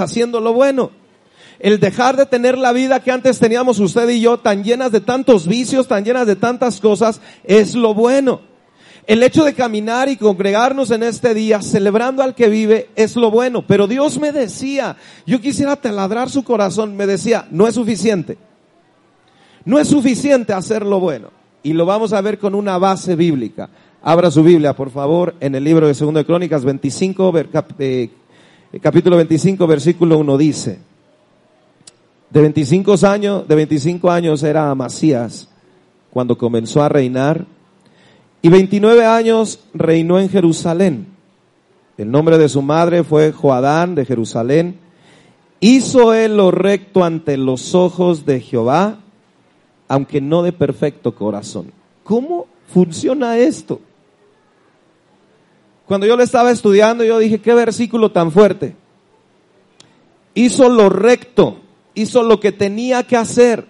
haciendo lo bueno. El dejar de tener la vida que antes teníamos usted y yo, tan llenas de tantos vicios, tan llenas de tantas cosas, es lo bueno. El hecho de caminar y congregarnos en este día, celebrando al que vive, es lo bueno. Pero Dios me decía, yo quisiera taladrar su corazón, me decía, no es suficiente. No es suficiente hacer lo bueno. Y lo vamos a ver con una base bíblica. Abra su Biblia, por favor, en el libro de Segundo de Crónicas 25, eh, capítulo 25, versículo 1 dice, de 25 años, de 25 años era Amasías cuando comenzó a reinar y 29 años reinó en Jerusalén. El nombre de su madre fue Joadán de Jerusalén. Hizo él lo recto ante los ojos de Jehová, aunque no de perfecto corazón. ¿Cómo funciona esto? Cuando yo lo estaba estudiando, yo dije, qué versículo tan fuerte. Hizo lo recto, hizo lo que tenía que hacer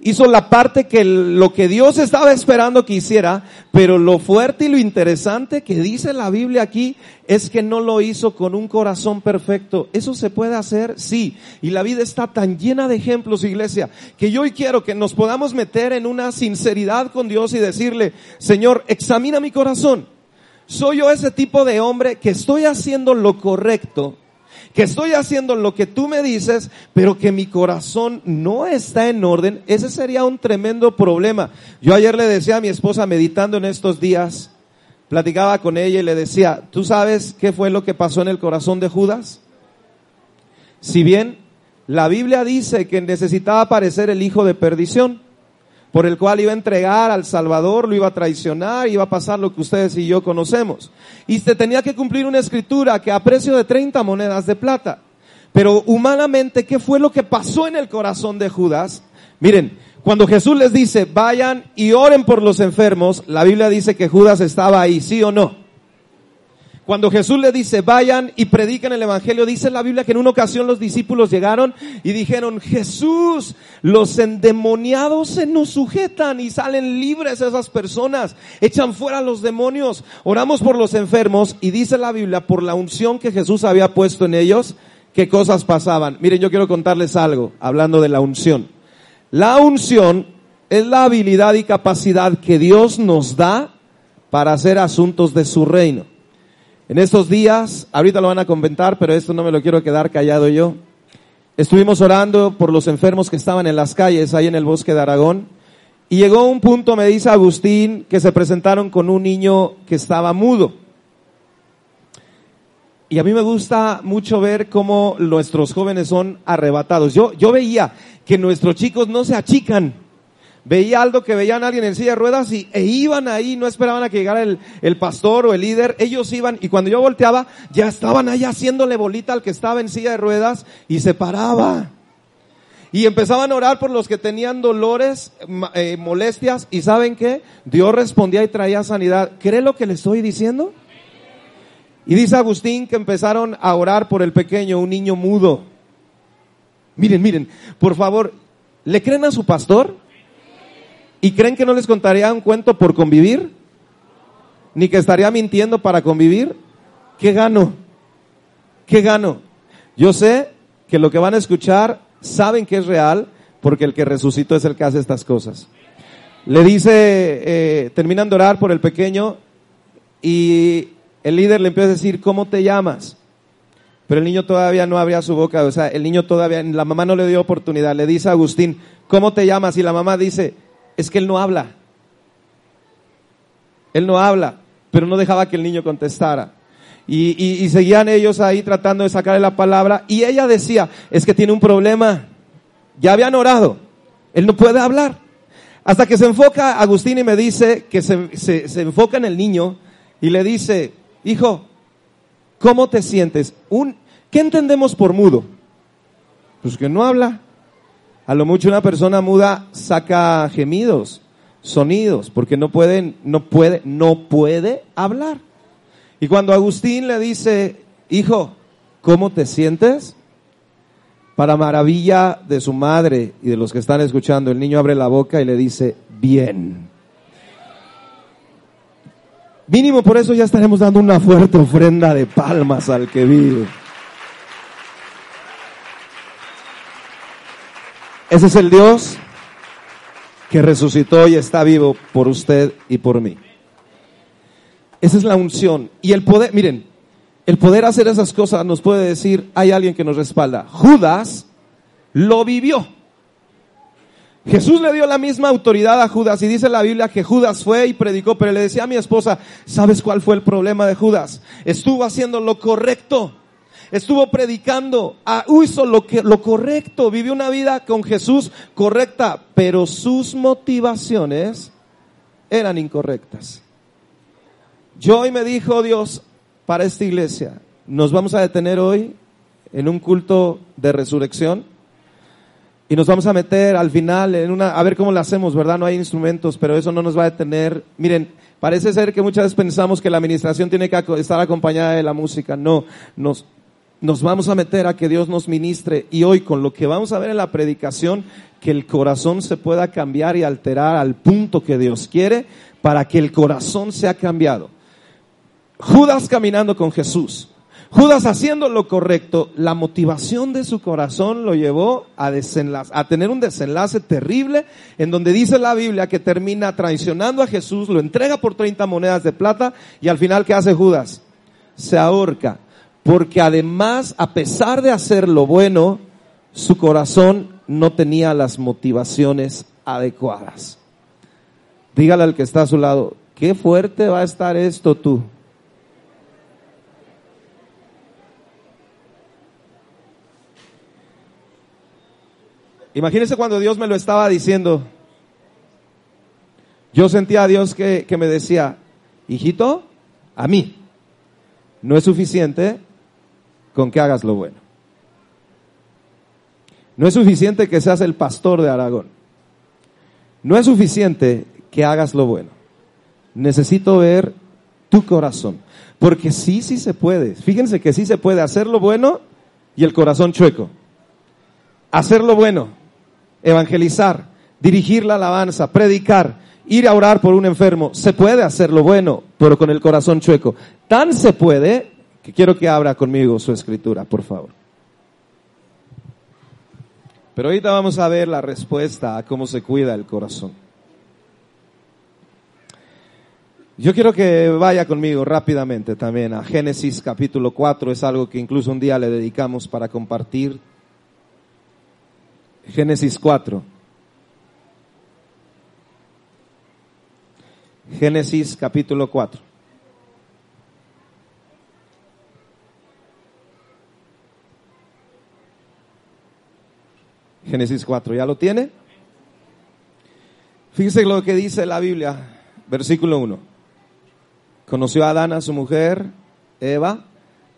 hizo la parte que lo que Dios estaba esperando que hiciera, pero lo fuerte y lo interesante que dice la Biblia aquí es que no lo hizo con un corazón perfecto. ¿Eso se puede hacer? Sí. Y la vida está tan llena de ejemplos, iglesia, que yo hoy quiero que nos podamos meter en una sinceridad con Dios y decirle, Señor, examina mi corazón. ¿Soy yo ese tipo de hombre que estoy haciendo lo correcto? que estoy haciendo lo que tú me dices, pero que mi corazón no está en orden, ese sería un tremendo problema. Yo ayer le decía a mi esposa, meditando en estos días, platicaba con ella y le decía, ¿tú sabes qué fue lo que pasó en el corazón de Judas? Si bien la Biblia dice que necesitaba aparecer el hijo de perdición, por el cual iba a entregar al Salvador, lo iba a traicionar, iba a pasar lo que ustedes y yo conocemos. Y se tenía que cumplir una escritura que a precio de 30 monedas de plata. Pero humanamente, ¿qué fue lo que pasó en el corazón de Judas? Miren, cuando Jesús les dice, vayan y oren por los enfermos, la Biblia dice que Judas estaba ahí, ¿sí o no? Cuando Jesús le dice, vayan y prediquen el Evangelio, dice la Biblia que en una ocasión los discípulos llegaron y dijeron, Jesús, los endemoniados se nos sujetan y salen libres esas personas, echan fuera los demonios, oramos por los enfermos y dice la Biblia, por la unción que Jesús había puesto en ellos, qué cosas pasaban. Miren, yo quiero contarles algo, hablando de la unción. La unción es la habilidad y capacidad que Dios nos da para hacer asuntos de su reino. En estos días, ahorita lo van a comentar, pero esto no me lo quiero quedar callado yo. Estuvimos orando por los enfermos que estaban en las calles, ahí en el bosque de Aragón. Y llegó un punto, me dice Agustín, que se presentaron con un niño que estaba mudo. Y a mí me gusta mucho ver cómo nuestros jóvenes son arrebatados. Yo, yo veía que nuestros chicos no se achican veía algo que veían a alguien en silla de ruedas y, e iban ahí, no esperaban a que llegara el, el pastor o el líder, ellos iban y cuando yo volteaba ya estaban ahí haciéndole bolita al que estaba en silla de ruedas y se paraba. Y empezaban a orar por los que tenían dolores, eh, molestias, y ¿saben qué? Dios respondía y traía sanidad. ¿Cree lo que le estoy diciendo? Y dice Agustín que empezaron a orar por el pequeño, un niño mudo. Miren, miren, por favor, ¿le creen a su pastor? ¿Y creen que no les contaría un cuento por convivir? ¿Ni que estaría mintiendo para convivir? ¿Qué gano? ¿Qué gano? Yo sé que lo que van a escuchar saben que es real porque el que resucitó es el que hace estas cosas. Le dice, eh, terminan de orar por el pequeño y el líder le empieza a decir, ¿cómo te llamas? Pero el niño todavía no abría su boca, o sea, el niño todavía, la mamá no le dio oportunidad. Le dice a Agustín, ¿cómo te llamas? Y la mamá dice, es que él no habla. Él no habla, pero no dejaba que el niño contestara. Y, seguían ellos ahí tratando de sacarle la palabra. Y ella decía, es que tiene un problema. Ya habían orado. Él no puede hablar. Hasta que se enfoca Agustín y me dice que se, se enfoca en el niño y le dice, hijo, ¿cómo te sientes? Un, ¿Qué entendemos por mudo? Pues que no habla. A lo mucho una persona muda saca gemidos, sonidos, porque no puede, no puede, no puede hablar. Y cuando Agustín le dice, hijo, ¿cómo te sientes? Para maravilla de su madre y de los que están escuchando, el niño abre la boca y le dice, bien. Mínimo por eso ya estaremos dando una fuerte ofrenda de palmas al que vive. Ese es el Dios que resucitó y está vivo por usted y por mí. Esa es la unción. Y el poder, miren, el poder hacer esas cosas nos puede decir, hay alguien que nos respalda. Judas lo vivió. Jesús le dio la misma autoridad a Judas y dice la Biblia que Judas fue y predicó, pero le decía a mi esposa, ¿sabes cuál fue el problema de Judas? Estuvo haciendo lo correcto. Estuvo predicando, ah, hizo lo, que, lo correcto, vivió una vida con Jesús correcta, pero sus motivaciones eran incorrectas. Yo hoy me dijo Dios para esta iglesia, nos vamos a detener hoy en un culto de resurrección y nos vamos a meter al final en una, a ver cómo lo hacemos, ¿verdad? No hay instrumentos, pero eso no nos va a detener. Miren, parece ser que muchas veces pensamos que la administración tiene que estar acompañada de la música. No, nos, nos vamos a meter a que Dios nos ministre y hoy con lo que vamos a ver en la predicación, que el corazón se pueda cambiar y alterar al punto que Dios quiere para que el corazón sea cambiado. Judas caminando con Jesús. Judas haciendo lo correcto, la motivación de su corazón lo llevó a, a tener un desenlace terrible en donde dice la Biblia que termina traicionando a Jesús, lo entrega por 30 monedas de plata y al final ¿qué hace Judas? Se ahorca. Porque además, a pesar de hacer lo bueno, su corazón no tenía las motivaciones adecuadas. Dígale al que está a su lado, qué fuerte va a estar esto tú. Imagínese cuando Dios me lo estaba diciendo. Yo sentía a Dios que, que me decía, hijito, a mí no es suficiente con que hagas lo bueno. No es suficiente que seas el pastor de Aragón. No es suficiente que hagas lo bueno. Necesito ver tu corazón. Porque sí, sí se puede. Fíjense que sí se puede hacer lo bueno y el corazón chueco. Hacer lo bueno, evangelizar, dirigir la alabanza, predicar, ir a orar por un enfermo. Se puede hacer lo bueno, pero con el corazón chueco. Tan se puede que quiero que abra conmigo su escritura, por favor. Pero ahorita vamos a ver la respuesta a cómo se cuida el corazón. Yo quiero que vaya conmigo rápidamente también a Génesis capítulo 4, es algo que incluso un día le dedicamos para compartir. Génesis 4. Génesis capítulo 4. Génesis 4, ¿ya lo tiene? Fíjese lo que dice la Biblia, versículo 1. Conoció a Adán a su mujer, Eva,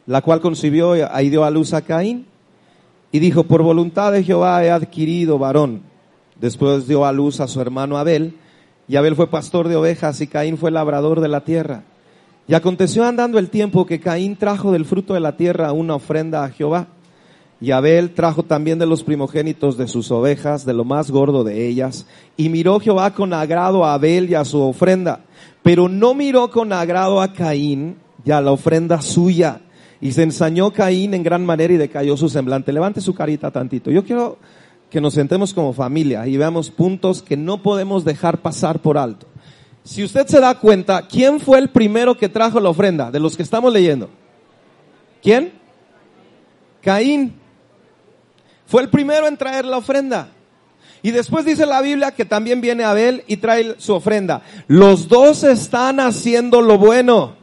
la cual concibió y dio a luz a Caín, y dijo, por voluntad de Jehová he adquirido varón. Después dio a luz a su hermano Abel, y Abel fue pastor de ovejas y Caín fue labrador de la tierra. Y aconteció andando el tiempo que Caín trajo del fruto de la tierra una ofrenda a Jehová. Y Abel trajo también de los primogénitos de sus ovejas, de lo más gordo de ellas. Y miró Jehová con agrado a Abel y a su ofrenda, pero no miró con agrado a Caín y a la ofrenda suya. Y se ensañó Caín en gran manera y decayó su semblante. Levante su carita tantito. Yo quiero que nos sentemos como familia y veamos puntos que no podemos dejar pasar por alto. Si usted se da cuenta, ¿quién fue el primero que trajo la ofrenda de los que estamos leyendo? ¿Quién? Caín. Fue el primero en traer la ofrenda. Y después dice la Biblia que también viene Abel y trae su ofrenda. Los dos están haciendo lo bueno.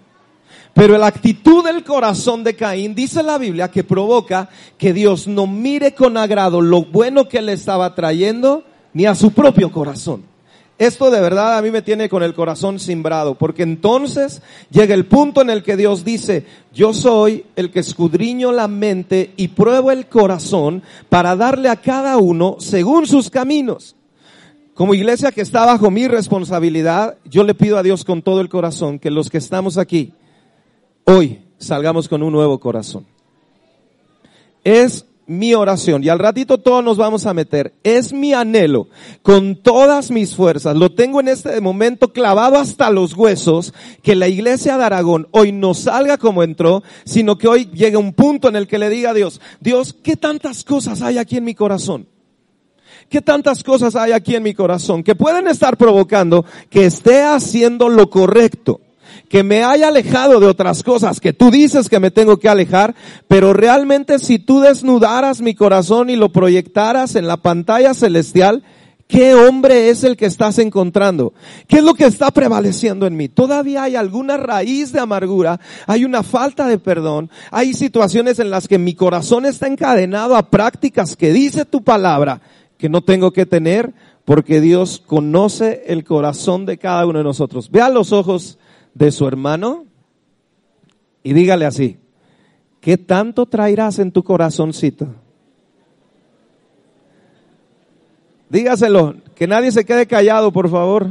Pero la actitud del corazón de Caín, dice la Biblia, que provoca que Dios no mire con agrado lo bueno que le estaba trayendo, ni a su propio corazón. Esto de verdad a mí me tiene con el corazón simbrado, porque entonces llega el punto en el que Dios dice, yo soy el que escudriño la mente y pruebo el corazón para darle a cada uno según sus caminos. Como iglesia que está bajo mi responsabilidad, yo le pido a Dios con todo el corazón que los que estamos aquí, hoy salgamos con un nuevo corazón. Es mi oración, y al ratito todos nos vamos a meter, es mi anhelo, con todas mis fuerzas, lo tengo en este momento clavado hasta los huesos, que la iglesia de Aragón hoy no salga como entró, sino que hoy llegue un punto en el que le diga a Dios, Dios, ¿qué tantas cosas hay aquí en mi corazón? ¿Qué tantas cosas hay aquí en mi corazón que pueden estar provocando que esté haciendo lo correcto? Que me haya alejado de otras cosas que tú dices que me tengo que alejar, pero realmente si tú desnudaras mi corazón y lo proyectaras en la pantalla celestial, ¿Qué hombre es el que estás encontrando? ¿Qué es lo que está prevaleciendo en mí? Todavía hay alguna raíz de amargura, hay una falta de perdón, hay situaciones en las que mi corazón está encadenado a prácticas que dice tu palabra que no tengo que tener porque Dios conoce el corazón de cada uno de nosotros. Vea los ojos de su hermano y dígale así, ¿qué tanto traerás en tu corazoncito? Dígaselo, que nadie se quede callado, por favor.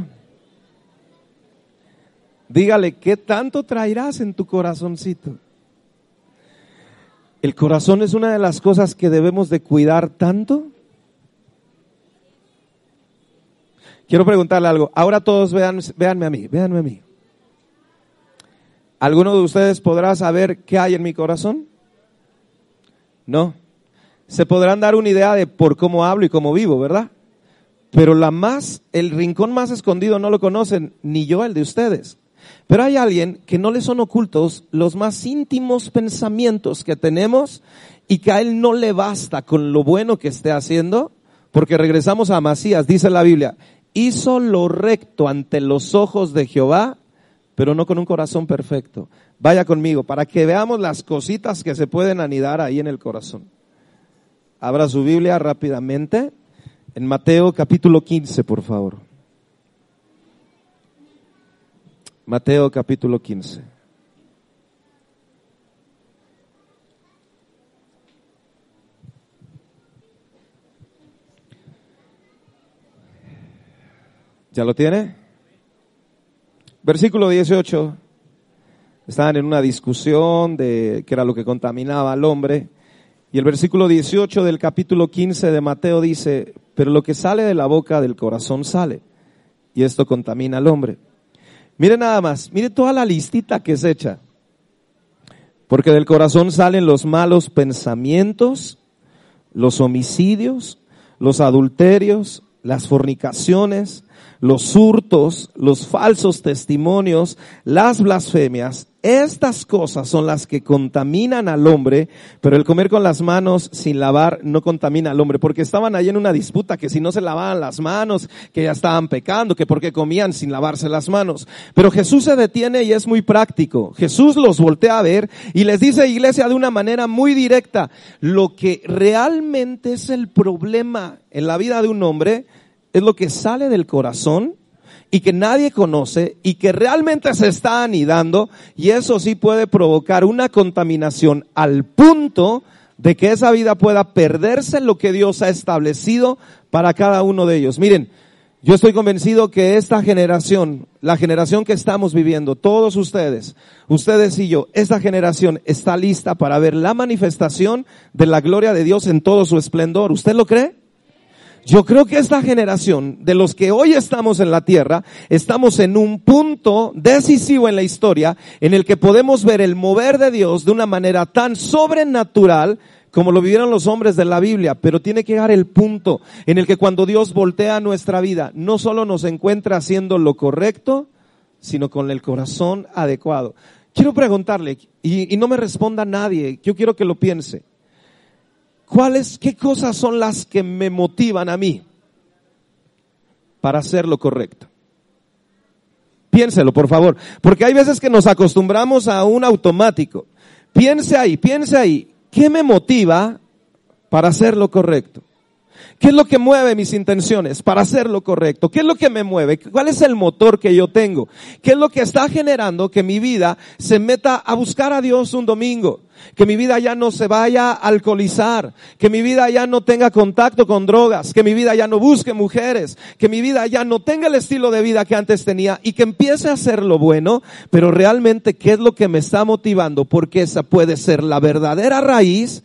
Dígale, ¿qué tanto traerás en tu corazoncito? El corazón es una de las cosas que debemos de cuidar tanto. Quiero preguntarle algo. Ahora todos vean, véanme a mí, véanme a mí. ¿Alguno de ustedes podrá saber qué hay en mi corazón? No. Se podrán dar una idea de por cómo hablo y cómo vivo, ¿verdad? Pero la más, el rincón más escondido no lo conocen, ni yo el de ustedes. Pero hay alguien que no le son ocultos los más íntimos pensamientos que tenemos y que a él no le basta con lo bueno que esté haciendo, porque regresamos a Masías, dice la Biblia, hizo lo recto ante los ojos de Jehová, pero no con un corazón perfecto. Vaya conmigo, para que veamos las cositas que se pueden anidar ahí en el corazón. Abra su Biblia rápidamente. En Mateo capítulo 15, por favor. Mateo capítulo 15. ¿Ya lo tiene? Versículo 18. Estaban en una discusión de qué era lo que contaminaba al hombre. Y el versículo 18 del capítulo 15 de Mateo dice, pero lo que sale de la boca del corazón sale, y esto contamina al hombre. Mire nada más, mire toda la listita que se echa, porque del corazón salen los malos pensamientos, los homicidios, los adulterios, las fornicaciones, los hurtos, los falsos testimonios, las blasfemias, estas cosas son las que contaminan al hombre, pero el comer con las manos sin lavar no contamina al hombre, porque estaban ahí en una disputa que si no se lavaban las manos, que ya estaban pecando, que porque comían sin lavarse las manos. Pero Jesús se detiene y es muy práctico. Jesús los voltea a ver y les dice, iglesia, de una manera muy directa, lo que realmente es el problema en la vida de un hombre es lo que sale del corazón y que nadie conoce y que realmente se está anidando y eso sí puede provocar una contaminación al punto de que esa vida pueda perderse lo que Dios ha establecido para cada uno de ellos. Miren, yo estoy convencido que esta generación, la generación que estamos viviendo, todos ustedes, ustedes y yo, esta generación está lista para ver la manifestación de la gloria de Dios en todo su esplendor. ¿Usted lo cree? Yo creo que esta generación de los que hoy estamos en la tierra, estamos en un punto decisivo en la historia en el que podemos ver el mover de Dios de una manera tan sobrenatural como lo vivieron los hombres de la Biblia, pero tiene que llegar el punto en el que cuando Dios voltea nuestra vida, no solo nos encuentra haciendo lo correcto, sino con el corazón adecuado. Quiero preguntarle, y, y no me responda nadie, yo quiero que lo piense. ¿Cuáles, qué cosas son las que me motivan a mí para hacer lo correcto? Piénselo, por favor, porque hay veces que nos acostumbramos a un automático. Piense ahí, piense ahí, ¿qué me motiva para hacer lo correcto? ¿Qué es lo que mueve mis intenciones para hacer lo correcto? ¿Qué es lo que me mueve? ¿Cuál es el motor que yo tengo? ¿Qué es lo que está generando que mi vida se meta a buscar a Dios un domingo? Que mi vida ya no se vaya a alcoholizar, que mi vida ya no tenga contacto con drogas, que mi vida ya no busque mujeres, que mi vida ya no tenga el estilo de vida que antes tenía y que empiece a hacer lo bueno, pero realmente qué es lo que me está motivando, porque esa puede ser la verdadera raíz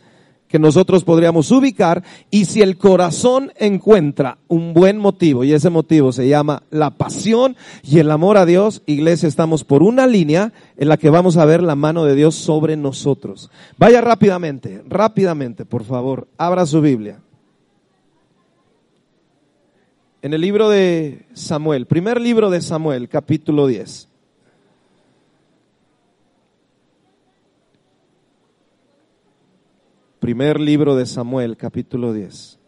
que nosotros podríamos ubicar y si el corazón encuentra un buen motivo y ese motivo se llama la pasión y el amor a Dios, iglesia, estamos por una línea en la que vamos a ver la mano de Dios sobre nosotros. Vaya rápidamente, rápidamente, por favor, abra su Biblia. en el libro de Samuel, primer libro de Samuel, capítulo 10. Primer libro de Samuel, capítulo 10.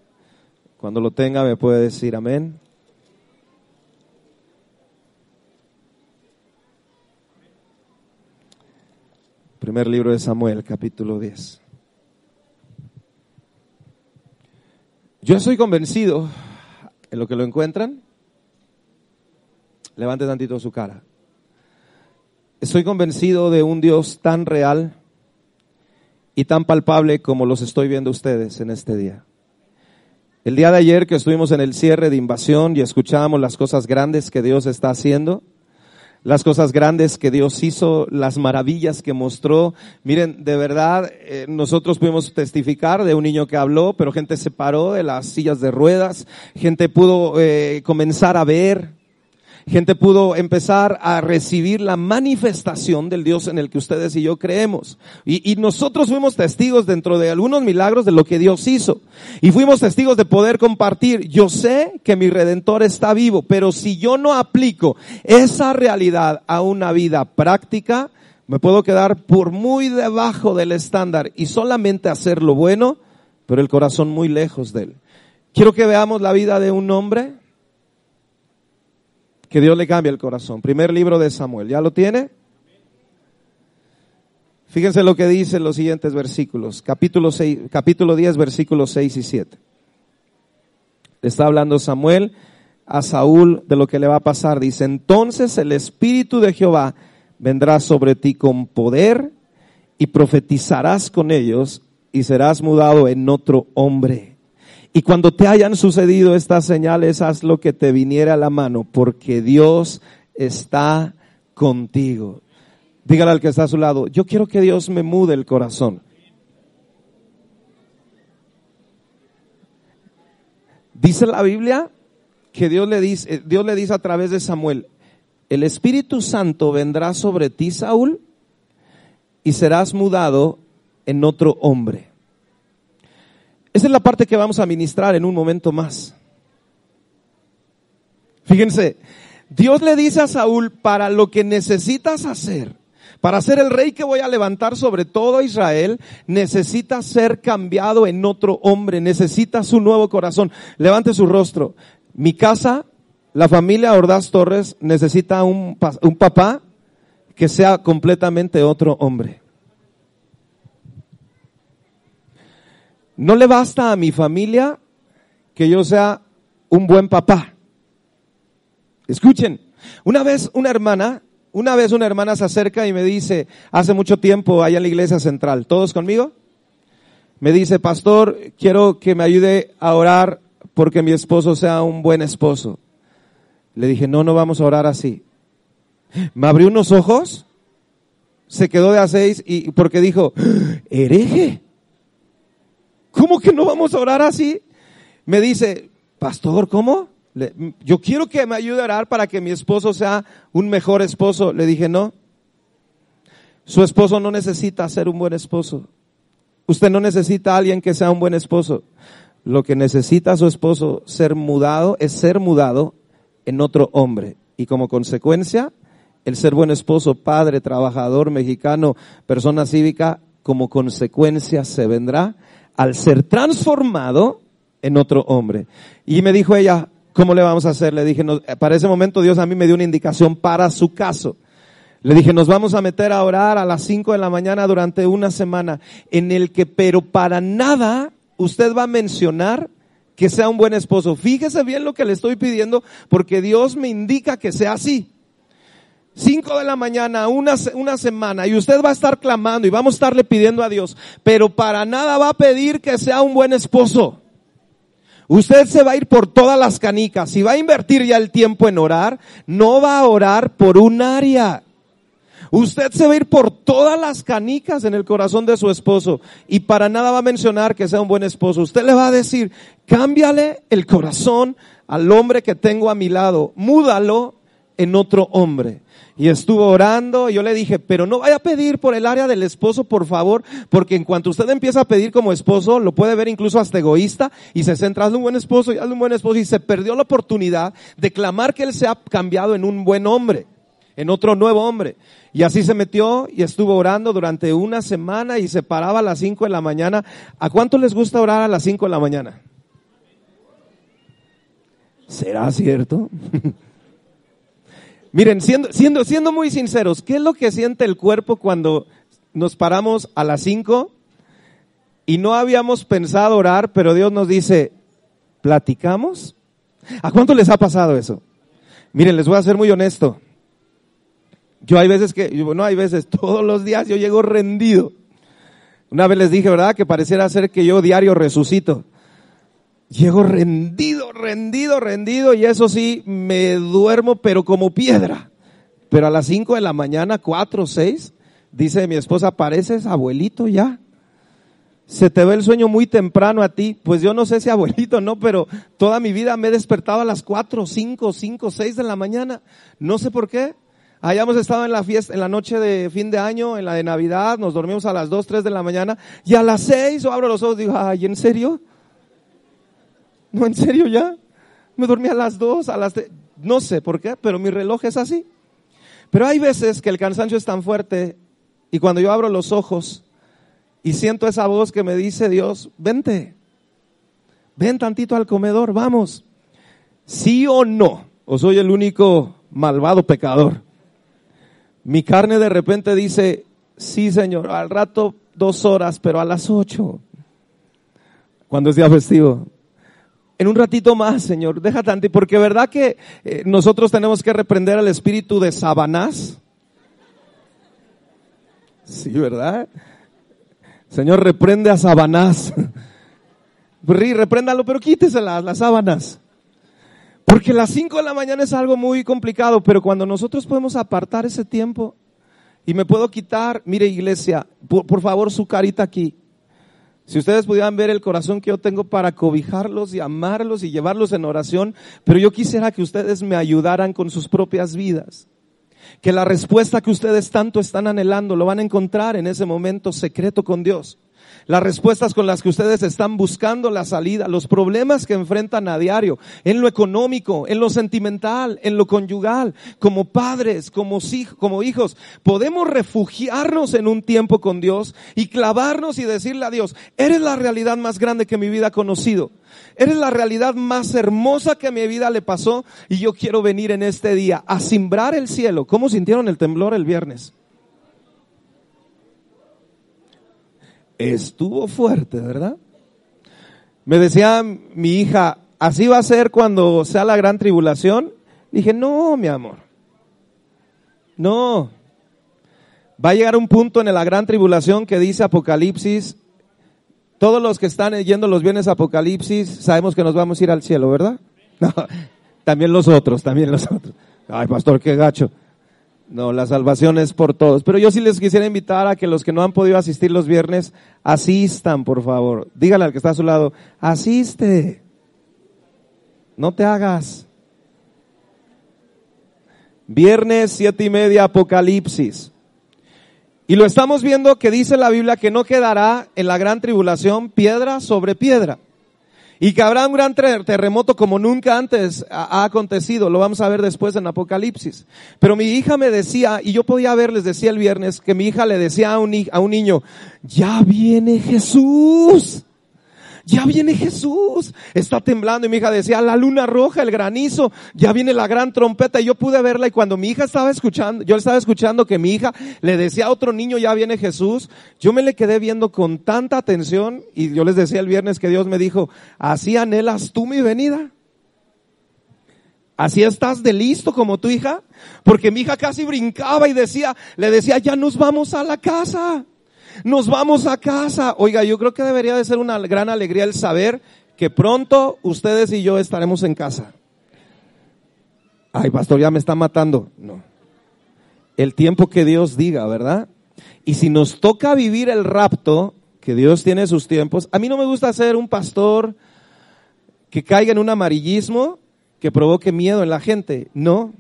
Cuando lo tenga me puede decir amén. Primer libro de Samuel, capítulo 10. Yo estoy convencido en lo que lo encuentran. Levante tantito su cara. Estoy convencido de un Dios tan real y tan palpable como los estoy viendo ustedes en este día. El día de ayer que estuvimos en el cierre de invasión y escuchábamos las cosas grandes que Dios está haciendo, las cosas grandes que Dios hizo, las maravillas que mostró. Miren, de verdad, eh, nosotros pudimos testificar de un niño que habló, pero gente se paró de las sillas de ruedas, gente pudo eh, comenzar a ver, gente pudo empezar a recibir la manifestación del Dios en el que ustedes y yo creemos. Y, y, nosotros fuimos testigos dentro de algunos milagros de lo que Dios hizo. Y fuimos testigos de poder compartir. Yo sé que mi redentor está vivo, pero si yo no aplico esa realidad a una vida práctica, me puedo quedar por muy debajo del estándar y solamente hacer lo bueno, pero el corazón muy lejos de él. Quiero que veamos la vida de un hombre que Dios le cambie el corazón. Primer libro de Samuel, ¿ya lo tiene? Fíjense lo que dice en los siguientes versículos, capítulo, 6, capítulo 10, versículos 6 y 7. está hablando Samuel a Saúl de lo que le va a pasar. Dice, entonces el Espíritu de Jehová vendrá sobre ti con poder y profetizarás con ellos y serás mudado en otro hombre y cuando te hayan sucedido estas señales, haz lo que te viniera a la mano, porque Dios está contigo. Dígale al que está a su lado, yo quiero que Dios me mude el corazón. Dice la Biblia que Dios le dice, eh, Dios le dice a través de Samuel, el Espíritu Santo vendrá sobre ti, Saúl, y serás mudado en otro hombre. Esa es la parte que vamos a ministrar en un momento más. Fíjense, Dios le dice a Saúl, para lo que necesitas hacer, para ser el rey que voy a levantar sobre todo Israel, necesitas ser cambiado en otro hombre, necesitas un nuevo corazón. Levante su rostro. Mi casa, la familia Ordaz Torres, necesita un, un papá que sea completamente otro hombre. No le basta a mi familia que yo sea un buen papá. Escuchen, una vez una hermana, una vez una hermana se acerca y me dice, hace mucho tiempo allá en la iglesia central, ¿todos conmigo? Me dice, pastor, quiero que me ayude a orar porque mi esposo sea un buen esposo. Le dije, no, no vamos a orar así. Me abrió unos ojos, se quedó de a seis y porque dijo, hereje. ¿Cómo que no vamos a orar así? Me dice, pastor, ¿cómo? yo quiero que me ayude a orar para que mi esposo sea un mejor esposo. Le dije, no. Su esposo no necesita ser un buen esposo. Usted no necesita a alguien que sea un buen esposo. Lo que necesita su esposo ser mudado es ser mudado en otro hombre. Y como consecuencia, el ser buen esposo, padre, trabajador, mexicano, persona cívica, como consecuencia se vendrá al ser transformado en otro hombre. Y me dijo ella, ¿cómo le vamos a hacer? Le dije, para ese momento Dios a mí me dio una indicación para su caso. Le dije, nos vamos a meter a orar a las 5 de la mañana durante una semana en el que, pero para nada, usted va a mencionar que sea un buen esposo. Fíjese bien lo que le estoy pidiendo porque Dios me indica que sea así. 5 de la mañana, una, una semana, y usted va a estar clamando y vamos a estarle pidiendo a Dios, pero para nada va a pedir que sea un buen esposo. Usted se va a ir por todas las canicas. Si va a invertir ya el tiempo en orar, no va a orar por un área. Usted se va a ir por todas las canicas en el corazón de su esposo y para nada va a mencionar que sea un buen esposo. Usted le va a decir, cámbiale el corazón al hombre que tengo a mi lado, múdalo en otro hombre. Y estuvo orando, y yo le dije, pero no vaya a pedir por el área del esposo, por favor, porque en cuanto usted empieza a pedir como esposo, lo puede ver incluso hasta egoísta, y se centra, hazle un buen esposo, y hazle un buen esposo, y se perdió la oportunidad de clamar que él se ha cambiado en un buen hombre, en otro nuevo hombre. Y así se metió y estuvo orando durante una semana y se paraba a las cinco de la mañana. ¿A cuánto les gusta orar a las cinco de la mañana? ¿Será cierto? Miren, siendo, siendo, siendo muy sinceros, ¿qué es lo que siente el cuerpo cuando nos paramos a las cinco y no habíamos pensado orar, pero Dios nos dice, ¿platicamos? ¿A cuánto les ha pasado eso? Miren, les voy a ser muy honesto. Yo hay veces que, no hay veces, todos los días yo llego rendido. Una vez les dije, ¿verdad? Que pareciera ser que yo diario resucito. Llego rendido, rendido, rendido y eso sí, me duermo pero como piedra. Pero a las cinco de la mañana, cuatro, seis, dice mi esposa, pareces abuelito ya. Se te ve el sueño muy temprano a ti. Pues yo no sé si abuelito no, pero toda mi vida me he despertado a las cuatro, cinco, cinco, seis de la mañana. No sé por qué. Hayamos estado en la fiesta, en la noche de fin de año, en la de Navidad, nos dormimos a las dos, tres de la mañana y a las seis o abro los ojos y digo, ay, ¿en serio? No, en serio ya. Me dormí a las dos, a las... No sé por qué, pero mi reloj es así. Pero hay veces que el cansancio es tan fuerte y cuando yo abro los ojos y siento esa voz que me dice Dios, vente, ven tantito al comedor, vamos. ¿Sí o no? ¿O soy el único malvado pecador? Mi carne de repente dice, sí Señor, al rato dos horas, pero a las ocho, cuando es día festivo en un ratito más, Señor, deja tanto, porque verdad que eh, nosotros tenemos que reprender al espíritu de Sabanás. Sí, ¿verdad? Señor, reprende a Sabanás. Repréndalo, pero quítese las, sábanas. Porque las cinco de la mañana es algo muy complicado, pero cuando nosotros podemos apartar ese tiempo y me puedo quitar, mire iglesia, por favor su carita aquí. Si ustedes pudieran ver el corazón que yo tengo para cobijarlos y amarlos y llevarlos en oración, pero yo quisiera que ustedes me ayudaran con sus propias vidas. Que la respuesta que ustedes tanto están anhelando lo van a encontrar en ese momento secreto con Dios las respuestas con las que ustedes están buscando la salida, los problemas que enfrentan a diario, en lo económico, en lo sentimental, en lo conyugal, como padres, como, como hijos, podemos refugiarnos en un tiempo con Dios y clavarnos y decirle a Dios, eres la realidad más grande que mi vida ha conocido. Eres la realidad más hermosa que mi vida le pasó y yo quiero venir en este día a simbrar el cielo. ¿Cómo sintieron el temblor el viernes? Estuvo fuerte, ¿verdad? Me decía mi hija, ¿así va a ser cuando sea la gran tribulación? Dije, no, mi amor. No. Va a llegar un punto en la gran tribulación que dice Apocalipsis, todos los que están leyendo los bienes Apocalipsis, sabemos que nos vamos a ir al cielo, ¿verdad? No, también los otros, también los otros. Ay, pastor, qué gacho. No, la salvación es por todos. Pero yo sí les quisiera invitar a que los que no han podido asistir los viernes, asistan, por favor. Dígale al que está a su lado, asiste. No te hagas. Viernes siete y media, Apocalipsis. Y lo estamos viendo que dice la Biblia que no quedará en la gran tribulación piedra sobre piedra. Y que habrá un gran terremoto como nunca antes ha acontecido. Lo vamos a ver después en Apocalipsis. Pero mi hija me decía, y yo podía ver, les decía el viernes, que mi hija le decía a un, a un niño, ya viene Jesús ya viene Jesús, está temblando y mi hija decía, la luna roja, el granizo, ya viene la gran trompeta y yo pude verla y cuando mi hija estaba escuchando, yo estaba escuchando que mi hija le decía a otro niño, ya viene Jesús, yo me le quedé viendo con tanta atención y yo les decía el viernes que Dios me dijo, así anhelas tú mi venida. Así estás de listo como tu hija, porque mi hija casi brincaba y decía, le decía, ya nos vamos a la casa nos vamos a casa. Oiga, yo creo que debería de ser una gran alegría el saber que pronto ustedes y yo estaremos en casa. Ay, pastor, ya me está matando. No. El tiempo que Dios diga, ¿verdad? Y si nos toca vivir el rapto, que Dios tiene sus tiempos, a mí no me gusta ser un pastor que caiga en un amarillismo que provoque miedo en la gente. No,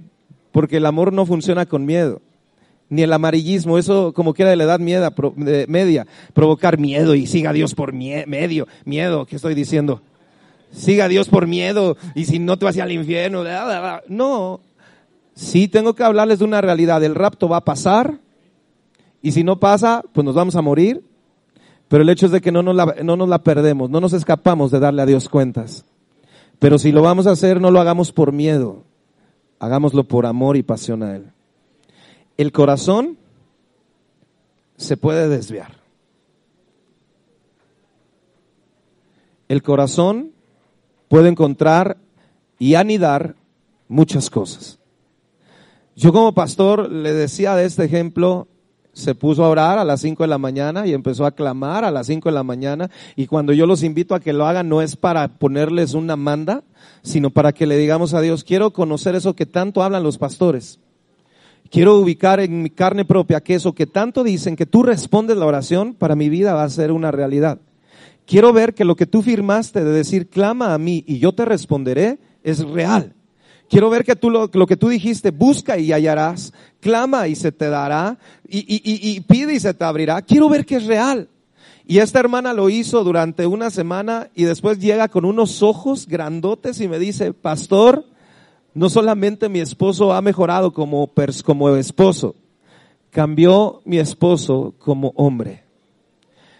porque el amor no funciona con miedo. Ni el amarillismo, eso como quiera de la edad media, provocar miedo y siga Dios por medio, miedo, ¿qué estoy diciendo? Siga Dios por miedo y si no te vas al infierno. No, sí tengo que hablarles de una realidad, el rapto va a pasar y si no pasa, pues nos vamos a morir, pero el hecho es de que no nos la, no nos la perdemos, no nos escapamos de darle a Dios cuentas. Pero si lo vamos a hacer, no lo hagamos por miedo, hagámoslo por amor y pasión a Él. El corazón se puede desviar. El corazón puede encontrar y anidar muchas cosas. Yo como pastor le decía de este ejemplo, se puso a orar a las 5 de la mañana y empezó a clamar a las 5 de la mañana y cuando yo los invito a que lo hagan no es para ponerles una manda, sino para que le digamos a Dios, quiero conocer eso que tanto hablan los pastores. Quiero ubicar en mi carne propia que eso que tanto dicen que tú respondes la oración, para mi vida va a ser una realidad. Quiero ver que lo que tú firmaste de decir clama a mí y yo te responderé es real. Quiero ver que tú lo, que tú dijiste, busca y hallarás, clama y se te dará, y, y, y, y pide y se te abrirá. Quiero ver que es real. Y esta hermana lo hizo durante una semana y después llega con unos ojos grandotes y me dice, pastor, no solamente mi esposo ha mejorado como, como esposo, cambió mi esposo como hombre.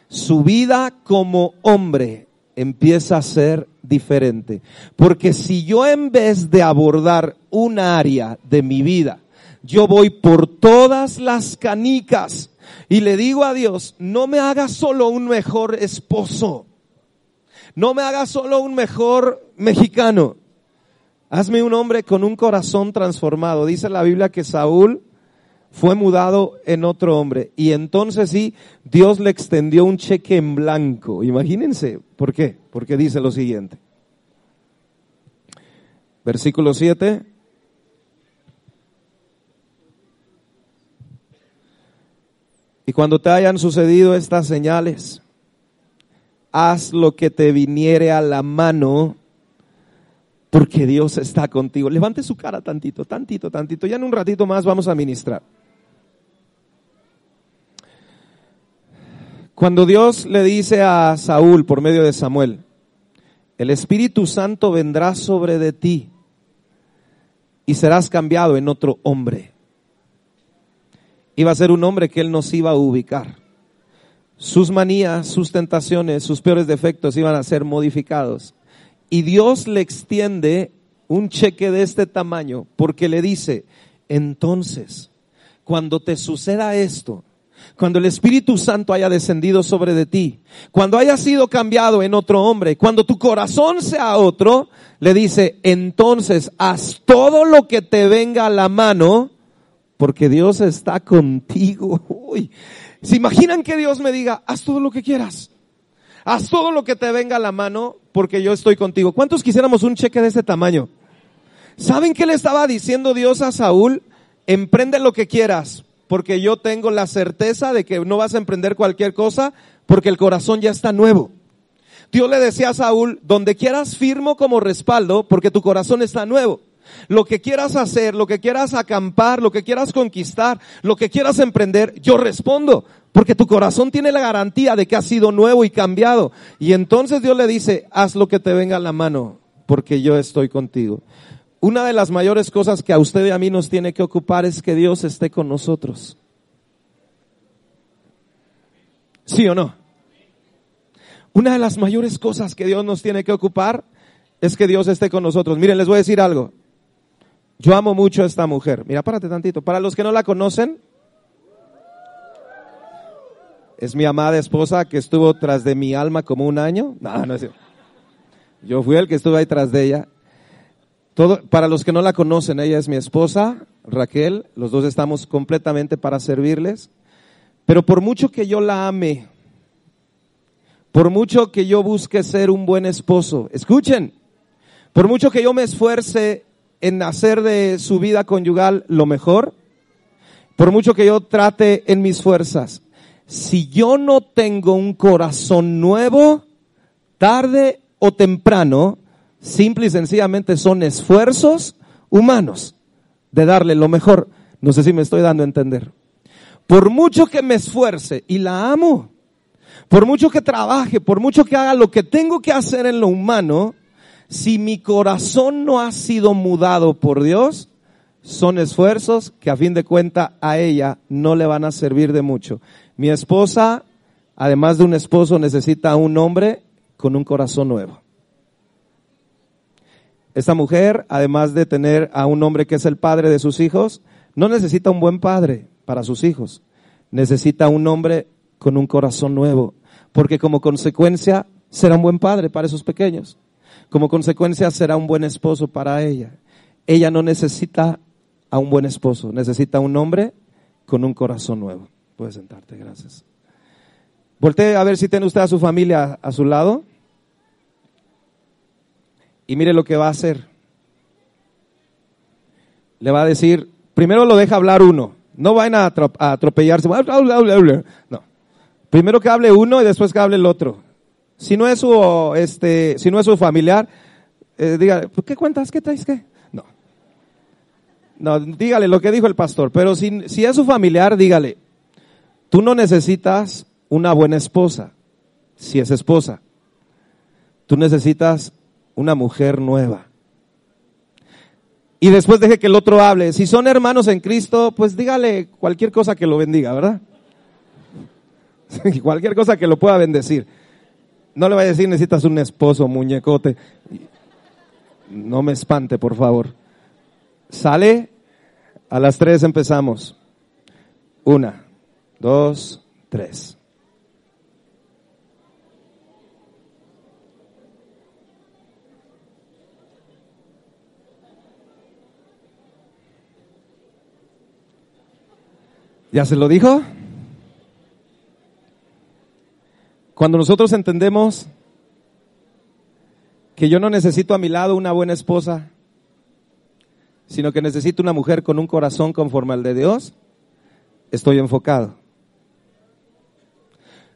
Su vida como hombre empieza a ser diferente. Porque si yo en vez de abordar un área de mi vida, yo voy por todas las canicas y le digo a Dios, no me haga solo un mejor esposo, no me haga solo un mejor mexicano, Hazme un hombre con un corazón transformado. Dice la Biblia que Saúl fue mudado en otro hombre. Y entonces sí, Dios le extendió un cheque en blanco. Imagínense, ¿por qué? Porque dice lo siguiente. Versículo 7. Y cuando te hayan sucedido estas señales, haz lo que te viniere a la mano porque Dios está contigo. Levante su cara tantito, tantito, tantito. Ya en un ratito más vamos a ministrar. Cuando Dios le dice a Saúl por medio de Samuel, el Espíritu Santo vendrá sobre de ti y serás cambiado en otro hombre. Iba a ser un hombre que él nos iba a ubicar. Sus manías, sus tentaciones, sus peores defectos iban a ser modificados y Dios le extiende un cheque de este tamaño porque le dice, entonces, cuando te suceda esto, cuando el Espíritu Santo haya descendido sobre de ti, cuando haya sido cambiado en otro hombre, cuando tu corazón sea otro, le dice, entonces haz todo lo que te venga a la mano, porque Dios está contigo. Uy. ¿Se imaginan que Dios me diga, haz todo lo que quieras? Haz todo lo que te venga a la mano porque yo estoy contigo. ¿Cuántos quisiéramos un cheque de ese tamaño? ¿Saben qué le estaba diciendo Dios a Saúl? Emprende lo que quieras, porque yo tengo la certeza de que no vas a emprender cualquier cosa porque el corazón ya está nuevo. Dios le decía a Saúl, donde quieras firmo como respaldo porque tu corazón está nuevo. Lo que quieras hacer, lo que quieras acampar, lo que quieras conquistar, lo que quieras emprender, yo respondo, porque tu corazón tiene la garantía de que ha sido nuevo y cambiado. Y entonces Dios le dice, haz lo que te venga a la mano, porque yo estoy contigo. Una de las mayores cosas que a usted y a mí nos tiene que ocupar es que Dios esté con nosotros. ¿Sí o no? Una de las mayores cosas que Dios nos tiene que ocupar es que Dios esté con nosotros. Miren, les voy a decir algo. Yo amo mucho a esta mujer. Mira, párate tantito. Para los que no la conocen, es mi amada esposa que estuvo tras de mi alma como un año. No, no es Yo fui el que estuve ahí tras de ella. Todo, para los que no la conocen, ella es mi esposa, Raquel. Los dos estamos completamente para servirles. Pero por mucho que yo la ame, por mucho que yo busque ser un buen esposo, escuchen, por mucho que yo me esfuerce en hacer de su vida conyugal lo mejor, por mucho que yo trate en mis fuerzas, si yo no tengo un corazón nuevo, tarde o temprano, simple y sencillamente son esfuerzos humanos. de darle lo mejor. No sé si me estoy dando a entender. Por mucho que me esfuerce y la amo, por mucho que trabaje, por mucho que haga lo que tengo que hacer en lo humano, si mi corazón no ha sido mudado por Dios, son esfuerzos que a fin de cuenta a ella no le van a servir de mucho. Mi esposa, además de un esposo, necesita un hombre con un corazón nuevo. Esta mujer, además de tener a un hombre que es el padre de sus hijos, no necesita un buen padre para sus hijos. Necesita un hombre con un corazón nuevo, porque como consecuencia será un buen padre para esos pequeños. Como consecuencia será un buen esposo para ella. Ella no necesita a un buen esposo, necesita un hombre con un corazón nuevo. Puedes sentarte, gracias. Voltee a ver si tiene usted a su familia a su lado. Y mire lo que va a hacer. Le va a decir, primero lo deja hablar uno. No vayan a, atropellarse. No. Primero que hable uno y después que hable el otro. Si no es su, este, si no es su familiar, eh, diga, ¿qué cuentas? ¿Qué traes? ¿Qué? No. No, dígale lo que dijo el pastor. Pero si, si es su familiar, dígale, tú no necesitas una buena esposa, si es esposa. Tú necesitas una mujer nueva. Y después deje que el otro hable. Si son hermanos en Cristo, pues dígale cualquier cosa que lo bendiga, ¿verdad? cualquier cosa que lo pueda bendecir. No le vaya a decir necesitas un esposo, muñecote. No me espante, por favor. Sale, a las tres empezamos. Una, dos, tres. ¿Ya se lo dijo? Cuando nosotros entendemos que yo no necesito a mi lado una buena esposa, sino que necesito una mujer con un corazón conforme al de Dios, estoy enfocado.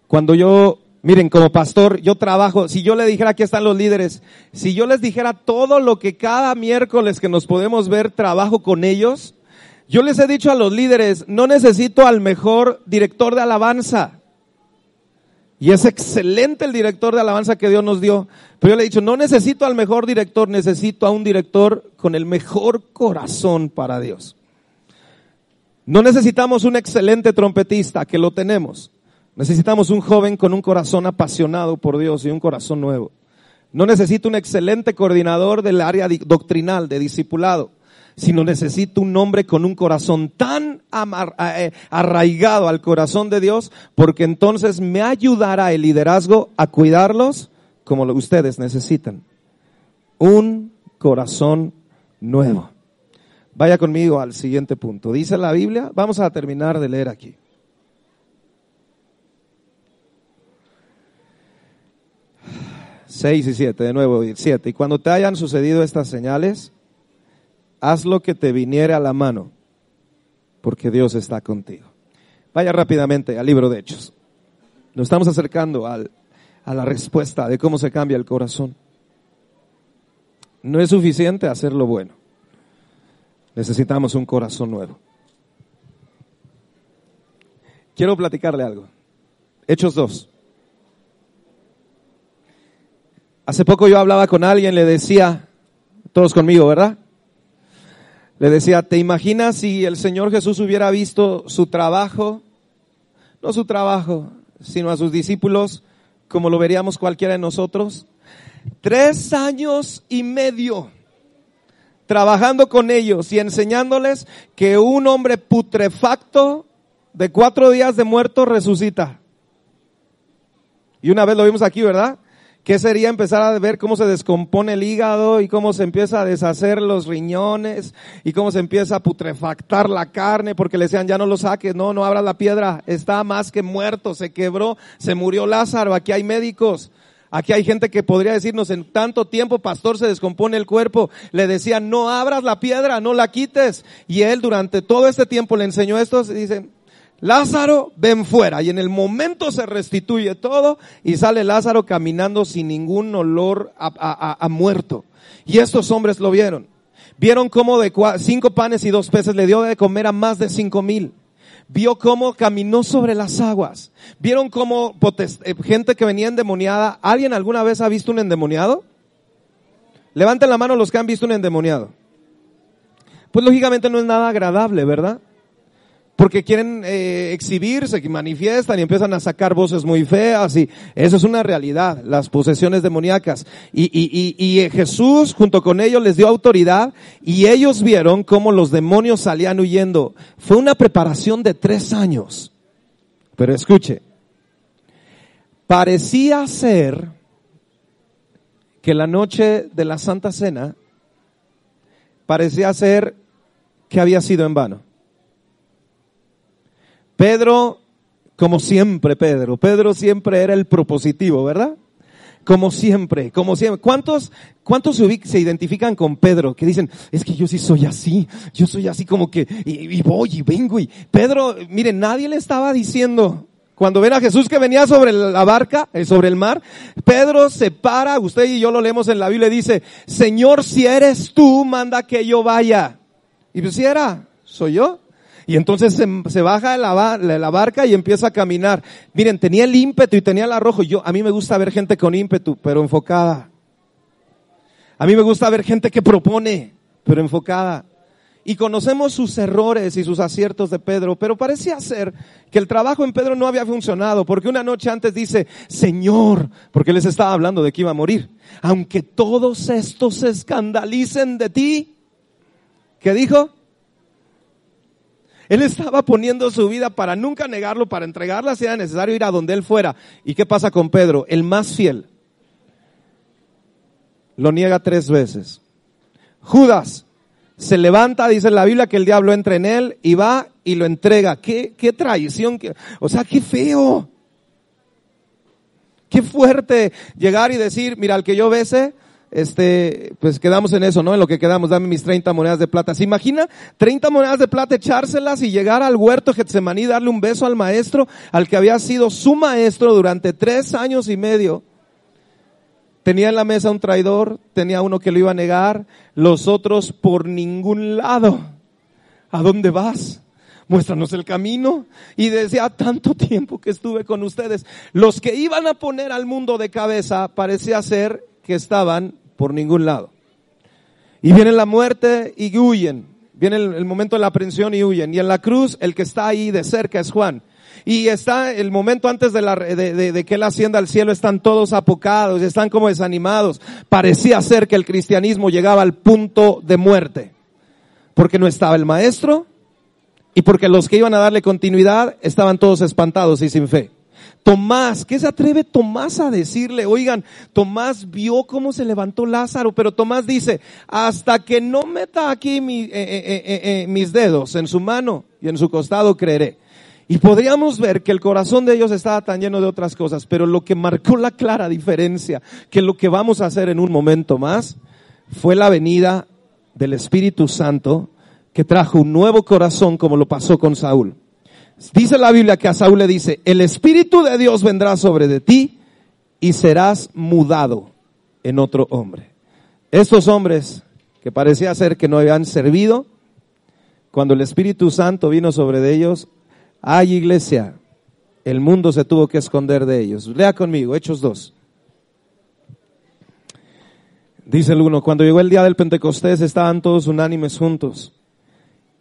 Cuando yo, miren, como pastor, yo trabajo, si yo le dijera, aquí están los líderes, si yo les dijera todo lo que cada miércoles que nos podemos ver trabajo con ellos, yo les he dicho a los líderes, no necesito al mejor director de alabanza. Y es excelente el director de alabanza que Dios nos dio. Pero yo le he dicho, no necesito al mejor director, necesito a un director con el mejor corazón para Dios. No necesitamos un excelente trompetista, que lo tenemos. Necesitamos un joven con un corazón apasionado por Dios y un corazón nuevo. No necesito un excelente coordinador del área doctrinal, de discipulado sino necesito un hombre con un corazón tan eh, arraigado al corazón de Dios, porque entonces me ayudará el liderazgo a cuidarlos como ustedes necesitan. Un corazón nuevo. Vaya conmigo al siguiente punto. Dice la Biblia, vamos a terminar de leer aquí. Seis y siete, de nuevo, siete. Y cuando te hayan sucedido estas señales, haz lo que te viniere a la mano, porque Dios está contigo. Vaya rápidamente al libro de Hechos. Nos estamos acercando al, a la respuesta de cómo se cambia el corazón. No es suficiente hacer lo bueno. Necesitamos un corazón nuevo. Quiero platicarle algo. Hechos 2. Hace poco yo hablaba con alguien, le decía, todos conmigo, ¿verdad? Le decía, ¿te imaginas si el Señor Jesús hubiera visto su trabajo? No su trabajo, sino a sus discípulos, como lo veríamos cualquiera de nosotros. Tres años y medio trabajando con ellos y enseñándoles que un hombre putrefacto de cuatro días de muerto resucita. Y una vez lo vimos aquí, ¿verdad? ¿Qué sería empezar a ver cómo se descompone el hígado y cómo se empieza a deshacer los riñones y cómo se empieza a putrefactar la carne porque le decían ya no lo saques, no, no abras la piedra, está más que muerto, se quebró, se murió Lázaro, aquí hay médicos. Aquí hay gente que podría decirnos en tanto tiempo, pastor, se descompone el cuerpo. Le decían, no abras la piedra, no la quites. Y él durante todo este tiempo le enseñó esto. Y dicen, Lázaro, ven fuera. Y en el momento se restituye todo y sale Lázaro caminando sin ningún olor a, muerto. Y estos hombres lo vieron. Vieron cómo de cinco panes y dos peces le dio de comer a más de cinco mil. Vio cómo caminó sobre las aguas. Vieron cómo eh, gente que venía endemoniada. ¿Alguien alguna vez ha visto un endemoniado? Levanten la mano los que han visto un endemoniado. Pues lógicamente no es nada agradable, ¿verdad? Porque quieren eh, exhibirse, que manifiestan y empiezan a sacar voces muy feas y eso es una realidad, las posesiones demoníacas. Y, y, y, y Jesús junto con ellos les dio autoridad y ellos vieron cómo los demonios salían huyendo. Fue una preparación de tres años. Pero escuche, parecía ser que la noche de la Santa Cena parecía ser que había sido en vano. Pedro, como siempre Pedro, Pedro siempre era el propositivo, ¿verdad? Como siempre, como siempre. ¿Cuántos, cuántos se, identifican con Pedro? Que dicen, es que yo sí soy así, yo soy así como que, y, voy y vengo y Pedro, miren, nadie le estaba diciendo, cuando ven a Jesús que venía sobre la barca, eh, sobre el mar, Pedro se para, usted y yo lo leemos en la Biblia, dice, Señor, si eres tú, manda que yo vaya. Y pues si era, soy yo. Y entonces se, baja de la, barca y empieza a caminar. Miren, tenía el ímpetu y tenía el arrojo. Yo, a mí me gusta ver gente con ímpetu, pero enfocada. A mí me gusta ver gente que propone, pero enfocada. Y conocemos sus errores y sus aciertos de Pedro, pero parecía ser que el trabajo en Pedro no había funcionado, porque una noche antes dice, Señor, porque les estaba hablando de que iba a morir, aunque todos estos se escandalicen de ti, ¿qué dijo? Él estaba poniendo su vida para nunca negarlo, para entregarla si era necesario ir a donde él fuera. ¿Y qué pasa con Pedro? El más fiel. Lo niega tres veces. Judas se levanta, dice la Biblia, que el diablo entra en él y va y lo entrega. Qué, qué traición, o sea, qué feo. Qué fuerte llegar y decir, mira, al que yo bese, este, pues quedamos en eso, ¿no? En lo que quedamos, dame mis 30 monedas de plata. ¿Se imagina 30 monedas de plata, echárselas y llegar al huerto Getsemaní, darle un beso al maestro, al que había sido su maestro durante tres años y medio? Tenía en la mesa un traidor, tenía uno que lo iba a negar, los otros por ningún lado. ¿A dónde vas? Muéstranos el camino. Y decía tanto tiempo que estuve con ustedes. Los que iban a poner al mundo de cabeza parecía ser que estaban por ningún lado. Y viene la muerte y huyen. Viene el, momento de la aprehensión y huyen. Y en la cruz el que está ahí de cerca es Juan. Y está el momento antes de, la, de, de, que él ascienda al cielo, están todos apocados, están como desanimados. Parecía ser que el cristianismo llegaba al punto de muerte. Porque no estaba el maestro y porque los que iban a darle continuidad estaban todos espantados y sin fe. Tomás, ¿qué se atreve Tomás a decirle? Oigan, Tomás vio cómo se levantó Lázaro, pero Tomás dice, hasta que no meta aquí eh, eh, eh, mis dedos en su mano y en su costado creeré. Y podríamos ver que el corazón de ellos estaba tan lleno de otras cosas, pero lo que marcó la clara diferencia, que lo que vamos a hacer en un momento más, fue la venida del Espíritu Santo que trajo un nuevo corazón como lo pasó con Saúl. Dice la Biblia que a Saúl le dice, el Espíritu de Dios vendrá sobre de ti y serás mudado en otro hombre. Estos hombres que parecía ser que no habían servido, cuando el Espíritu Santo vino sobre de ellos, hay iglesia, el mundo se tuvo que esconder de ellos. Lea conmigo, Hechos 2. Dice el uno, cuando llegó el día del Pentecostés estaban todos unánimes juntos.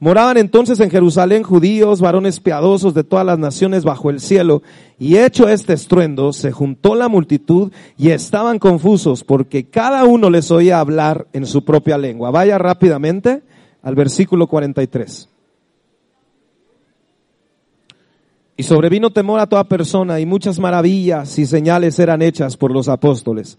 Moraban entonces en Jerusalén judíos, varones piadosos de todas las naciones bajo el cielo, y hecho este estruendo, se juntó la multitud y estaban confusos porque cada uno les oía hablar en su propia lengua. Vaya rápidamente al versículo 43. Y sobrevino temor a toda persona y muchas maravillas y señales eran hechas por los apóstoles.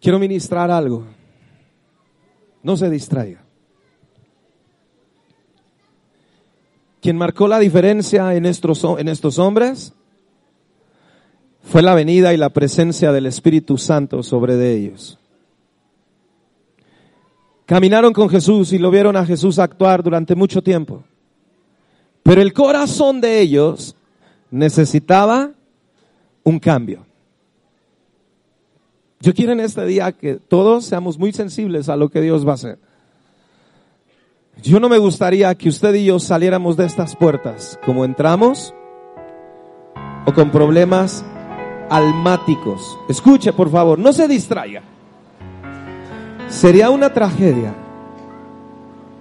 Quiero ministrar algo. No se distraiga. Quien marcó la diferencia en estos, en estos hombres fue la venida y la presencia del Espíritu Santo sobre de ellos. Caminaron con Jesús y lo vieron a Jesús actuar durante mucho tiempo. Pero el corazón de ellos necesitaba un cambio. Yo quiero en este día que todos seamos muy sensibles a lo que Dios va a hacer. Yo no me gustaría que usted y yo saliéramos de estas puertas como entramos o con problemas almáticos. Escuche, por favor, no se distraiga. Sería una tragedia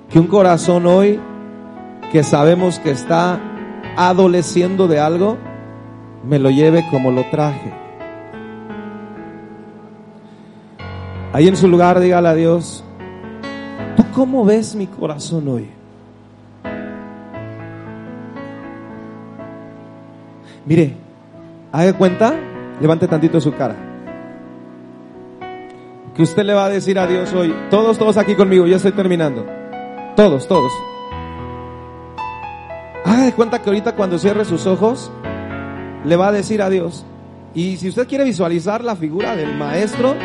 que un corazón hoy que sabemos que está adoleciendo de algo, me lo lleve como lo traje. Ahí en su lugar, dígale a Dios, ¿tú cómo ves mi corazón hoy? Mire, haga cuenta, levante tantito su cara. Que usted le va a decir a Dios hoy, todos, todos aquí conmigo, ya estoy terminando. Todos, todos. Haga de cuenta que ahorita cuando cierre sus ojos, le va a decir a Dios. Y si usted quiere visualizar la figura del maestro,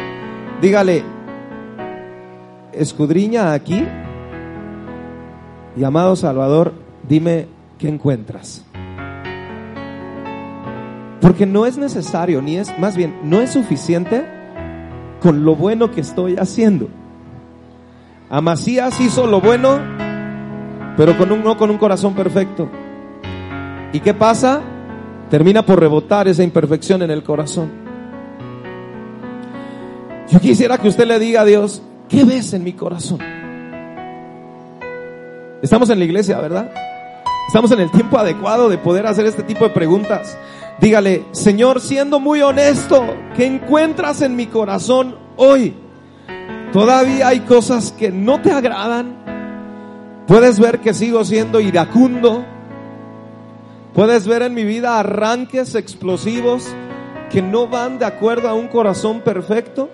dígale, escudriña aquí y amado Salvador, dime qué encuentras. Porque no es necesario, ni es, más bien, no es suficiente con lo bueno que estoy haciendo. Amasías hizo lo bueno, pero con un, no con un corazón perfecto. ¿Y qué pasa? Termina por rebotar esa imperfección en el corazón. Yo quisiera que usted le diga a Dios, ¿qué ves en mi corazón? Estamos en la iglesia, ¿verdad? Estamos en el tiempo adecuado de poder hacer este tipo de preguntas. Dígale, Señor, siendo muy honesto, ¿qué encuentras en mi corazón hoy? Todavía hay cosas que no te agradan. Puedes ver que sigo siendo iracundo. Puedes ver en mi vida arranques explosivos que no van de acuerdo a un corazón perfecto.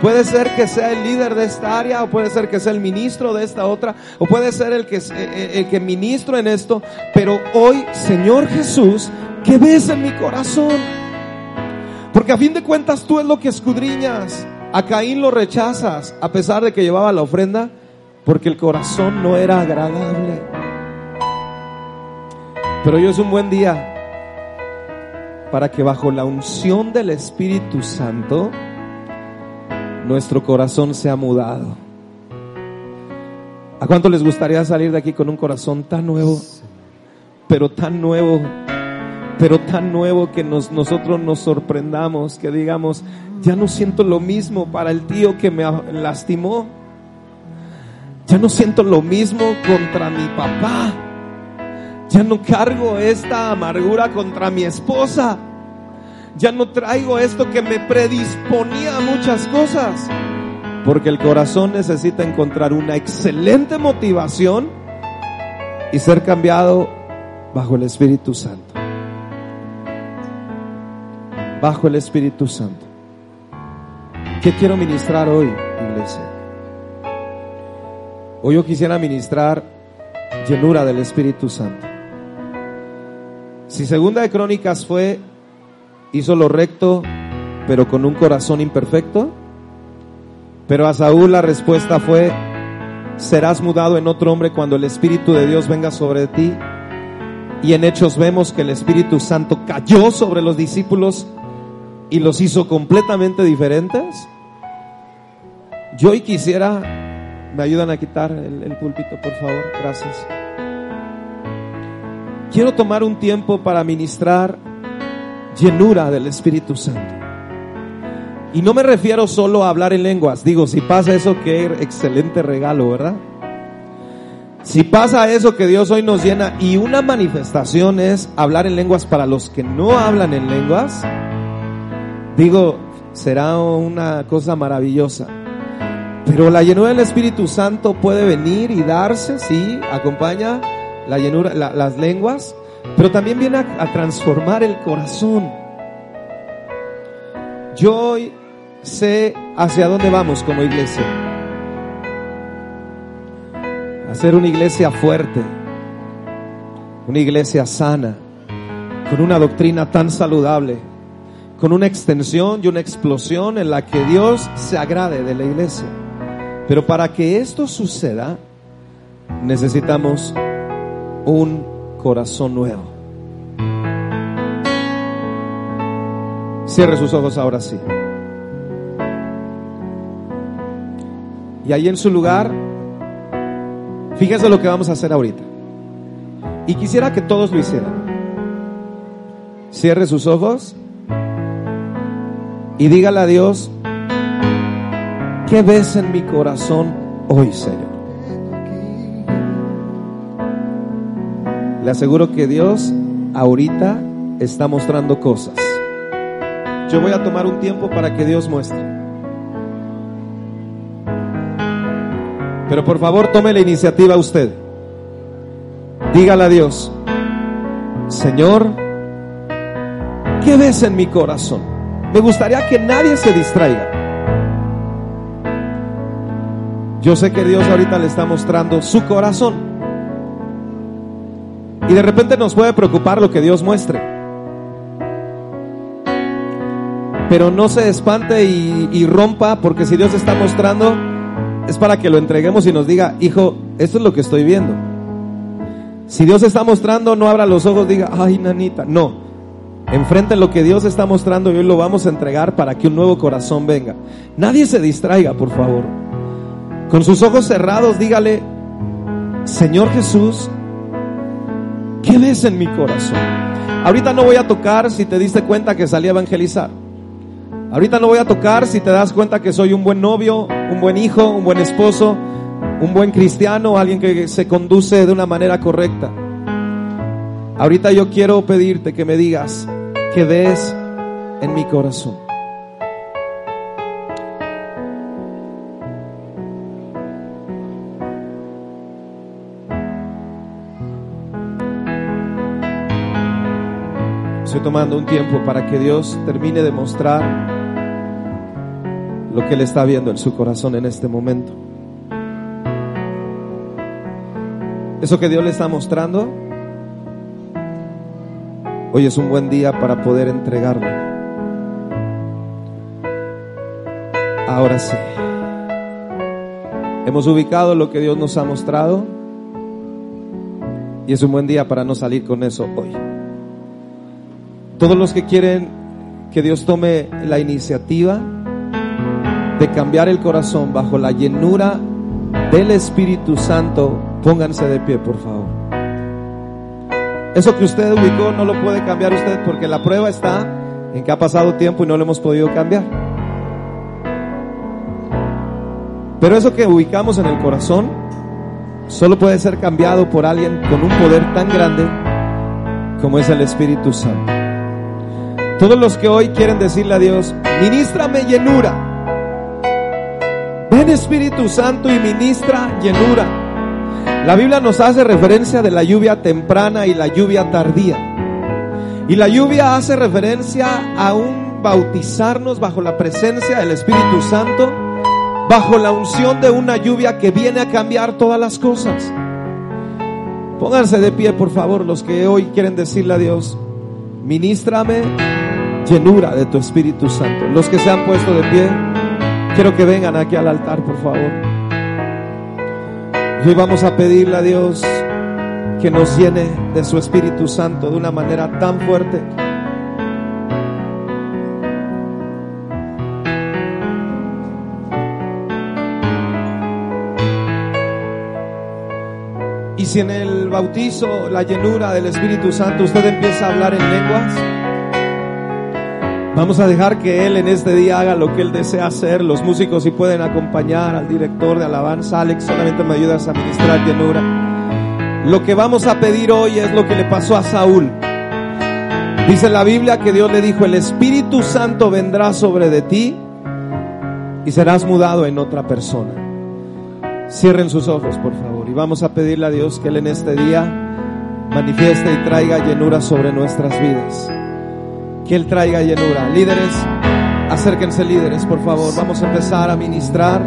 Puede ser que sea el líder de esta área, o puede ser que sea el ministro de esta otra, o puede ser el que, eh, eh, el que ministro en esto. Pero hoy, Señor Jesús, ¿qué ves en mi corazón? Porque a fin de cuentas tú es lo que escudriñas. A Caín lo rechazas, a pesar de que llevaba la ofrenda, porque el corazón no era agradable. Pero hoy es un buen día para que bajo la unción del Espíritu Santo nuestro corazón sea mudado. ¿A cuánto les gustaría salir de aquí con un corazón tan nuevo? Pero tan nuevo, pero tan nuevo que nos, nosotros nos sorprendamos, que digamos, ya no siento lo mismo para el tío que me lastimó. Ya no siento lo mismo contra mi papá. Ya no cargo esta amargura contra mi esposa. Ya no traigo esto que me predisponía a muchas cosas. Porque el corazón necesita encontrar una excelente motivación y ser cambiado bajo el Espíritu Santo. Bajo el Espíritu Santo. ¿Qué quiero ministrar hoy, iglesia? Hoy yo quisiera ministrar llenura del Espíritu Santo. Si segunda de Crónicas fue, hizo lo recto, pero con un corazón imperfecto, pero a Saúl la respuesta fue, serás mudado en otro hombre cuando el Espíritu de Dios venga sobre ti. Y en Hechos vemos que el Espíritu Santo cayó sobre los discípulos y los hizo completamente diferentes. Yo hoy quisiera, me ayudan a quitar el, el púlpito, por favor, gracias quiero tomar un tiempo para ministrar llenura del Espíritu Santo. Y no me refiero solo a hablar en lenguas. Digo, si pasa eso, qué excelente regalo, ¿verdad? Si pasa eso que Dios hoy nos llena y una manifestación es hablar en lenguas para los que no hablan en lenguas, digo, será una cosa maravillosa. Pero la llenura del Espíritu Santo puede venir y darse, sí, acompaña la llenura, las lenguas, pero también viene a, transformar el corazón. Yo hoy sé hacia dónde vamos como iglesia. Hacer una iglesia fuerte, una iglesia sana, con una doctrina tan saludable, con una extensión y una explosión en la que Dios se agrade de la iglesia. Pero para que esto suceda, necesitamos un corazón nuevo. Cierre sus ojos ahora sí. Y ahí en su lugar, fíjese lo que vamos a hacer ahorita. Y quisiera que todos lo hicieran. Cierre sus ojos y dígale a Dios, ¿qué ves en mi corazón hoy, Señor? Le aseguro que Dios ahorita está mostrando cosas. Yo voy a tomar un tiempo para que Dios muestre. Pero por favor tome la iniciativa usted. Dígale a Dios, Señor, ¿qué ves en mi corazón? Me gustaría que nadie se distraiga. Yo sé que Dios ahorita le está mostrando su corazón. Y de repente nos puede preocupar lo que Dios muestre. Pero no se espante y, rompa porque si Dios está mostrando es para que lo entreguemos y nos diga, hijo, esto es lo que estoy viendo. Si Dios está mostrando, no abra los ojos, diga, ay, nanita. No, Enfrente lo que Dios está mostrando y hoy lo vamos a entregar para que un nuevo corazón venga. Nadie se distraiga, por favor. Con sus ojos cerrados, dígale, Señor Jesús, ¿qué ves en mi corazón? Ahorita no voy a tocar si te diste cuenta que salí a evangelizar. Ahorita no voy a tocar si te das cuenta que soy un buen novio, un buen hijo, un buen esposo, un buen cristiano, alguien que se conduce de una manera correcta. Ahorita yo quiero pedirte que me digas, que ves en mi corazón. Estoy tomando un tiempo para que Dios termine de mostrar lo que Él está viendo en su corazón en este momento. Eso que Dios le está mostrando Hoy es un buen día para poder entregarlo. Ahora sí. Hemos ubicado lo que Dios nos ha mostrado y es un buen día para no salir con eso hoy. Todos los que quieren que Dios tome la iniciativa de cambiar el corazón bajo la llenura del Espíritu Santo, pónganse de pie, por favor. Eso que usted ubicó no lo puede cambiar usted porque la prueba está en que ha pasado tiempo y no lo hemos podido cambiar. Pero eso que ubicamos en el corazón solo puede ser cambiado por alguien con un poder tan grande como es el Espíritu Santo. Todos los que hoy quieren decirle a Dios, ministrame llenura. Ven Espíritu Santo y ministra llenura. La Biblia nos hace referencia de la lluvia temprana y la lluvia tardía. Y la lluvia hace referencia a un bautizarnos bajo la presencia del Espíritu Santo, bajo la unción de una lluvia que viene a cambiar todas las cosas. Pónganse de pie, por favor, los que hoy quieren decirle a Dios, ministrame llenura de tu Espíritu Santo. Los que se han puesto de pie, quiero que vengan aquí al altar, por favor. Hoy vamos a pedirle a Dios que nos llene de su Espíritu Santo de una manera tan fuerte. Y si en el bautizo, la llenura del Espíritu Santo, usted empieza a hablar en lenguas, Vamos a dejar que Él en este día haga lo que Él desea hacer. Los músicos si pueden acompañar al director de alabanza. Alex, solamente me ayudas a ministrar llenura. Lo que vamos a pedir hoy es lo que le pasó a Saúl. Dice la Biblia que Dios le dijo, el Espíritu Santo vendrá sobre de ti y serás mudado en otra persona. Cierren sus ojos, por favor, y vamos a pedirle a Dios que Él en este día manifieste y traiga llenura sobre nuestras vidas. Que Él traiga llenura. Líderes, acérquense líderes, por favor. Vamos a empezar a ministrar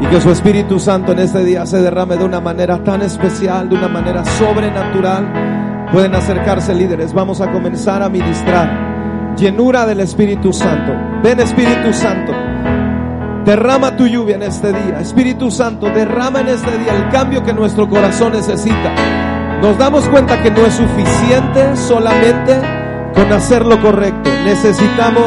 y que su Espíritu Santo en este día se derrame de una manera tan especial, de una manera sobrenatural. Pueden acercarse líderes. Vamos a comenzar a ministrar. Llenura del Espíritu Santo. Ven Espíritu Santo. Derrama tu lluvia en este día. Espíritu Santo, derrama en este día el cambio que nuestro corazón necesita. Nos damos cuenta que no es suficiente solamente con hacer lo correcto. Necesitamos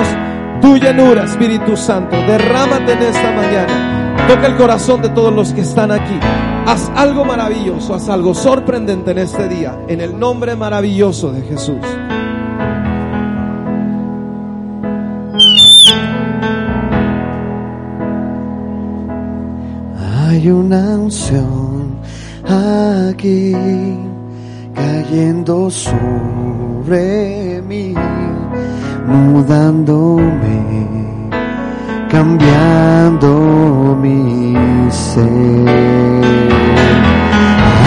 tu llenura, Espíritu Santo. Derrámate en esta mañana. Toca el corazón de todos los que están aquí. Haz algo maravilloso, haz algo sorprendente en este día. En el nombre maravilloso de Jesús. Hay una unción aquí cayendo sobre mí, mudándome, cambiando mi ser.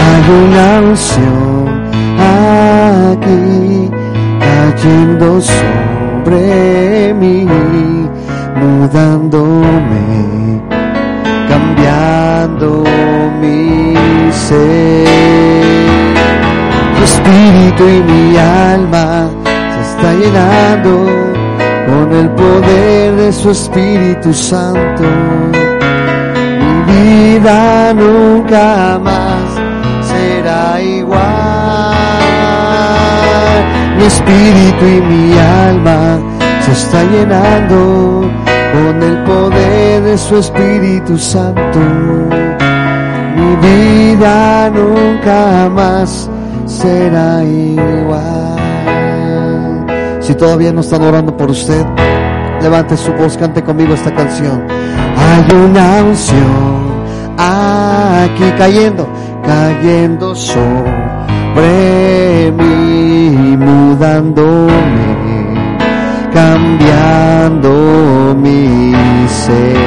Hay una unción aquí cayendo sobre mí, mudándome cambiando mi ser. Tu espíritu y mi alma llenando con el poder de su Espíritu Santo. Mi vida nunca más será igual. Mi espíritu y mi alma se está llenando con el poder de su Espíritu Santo. Mi vida nunca más será igual. Si todavía no están orando por usted, levante su voz, cante conmigo esta canción. Hay una unción aquí cayendo, cayendo sobre mí, mudándome cambiando mi ser.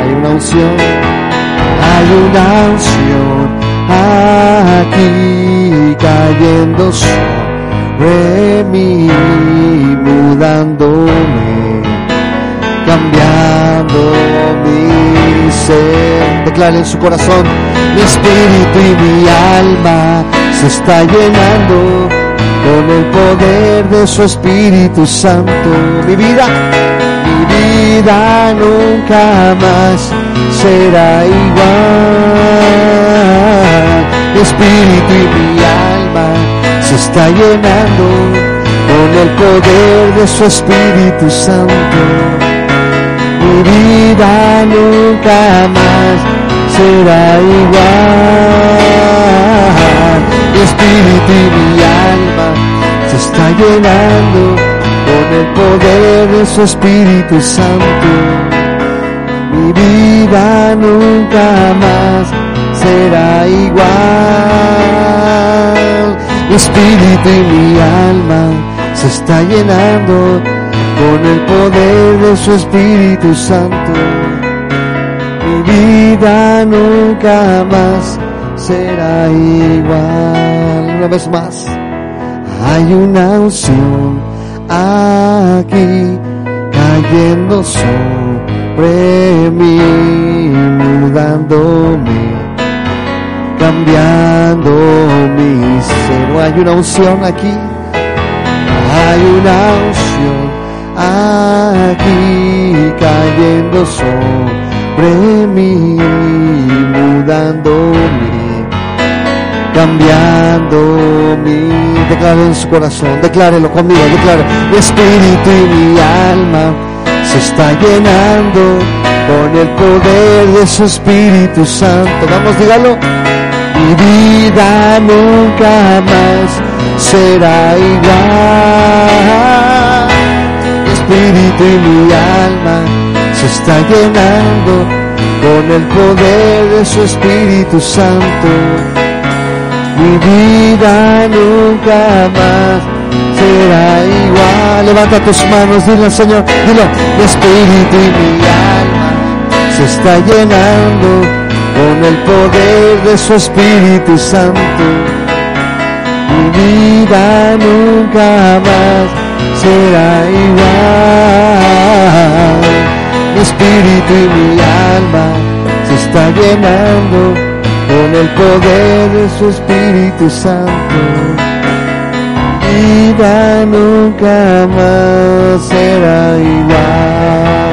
Hay una unción, hay una unción aquí cayendo sobre mí, mudándome, cambiando mi ser. Declare en su corazón, mi espíritu y mi alma se está llenando con el poder de su Espíritu Santo. Mi vida, mi vida nunca más será igual. Mi espíritu y mi alma está llenando con el poder de su Espíritu Santo. Mi vida nunca más será igual. Mi espíritu y mi alma se está llenando con el poder de su Espíritu Santo. Mi vida nunca más será igual. Mi espíritu y mi alma se está llenando con el poder de su Espíritu Santo. Mi vida nunca más será igual. Una vez más, hay una unción aquí cayendo sobre mí, mudándome, cambiando mi ser. Hay una unción aquí, hay una unción aquí cayendo sobre mí, mudándome cambiando mi declare en su corazón, declárelo conmigo, declare mi espíritu y mi alma se está llenando con el poder de su Espíritu Santo. Vamos, dígalo. Mi vida nunca más será igual. Mi espíritu y mi alma se está llenando con el poder de su Espíritu Santo Mi vida nunca más será igual. Levanta tus manos, dile al Señor, dilo, mi espíritu y mi alma se está llenando con el poder de su Espíritu Santo. Mi vida nunca más será igual. Mi espíritu y mi alma se está llenando con el poder de su Espíritu Santo. Mi vida nunca más será igual.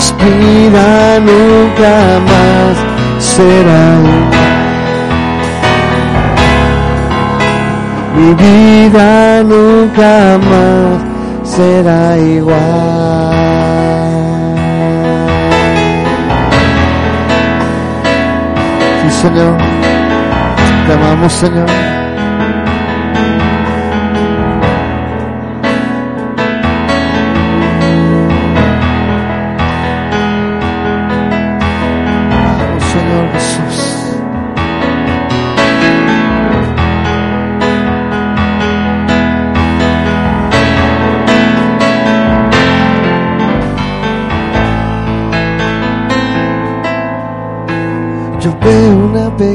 Vida nunca más será. Mi vida nunca más será igual. Sí, Señor. Te amamos, Señor.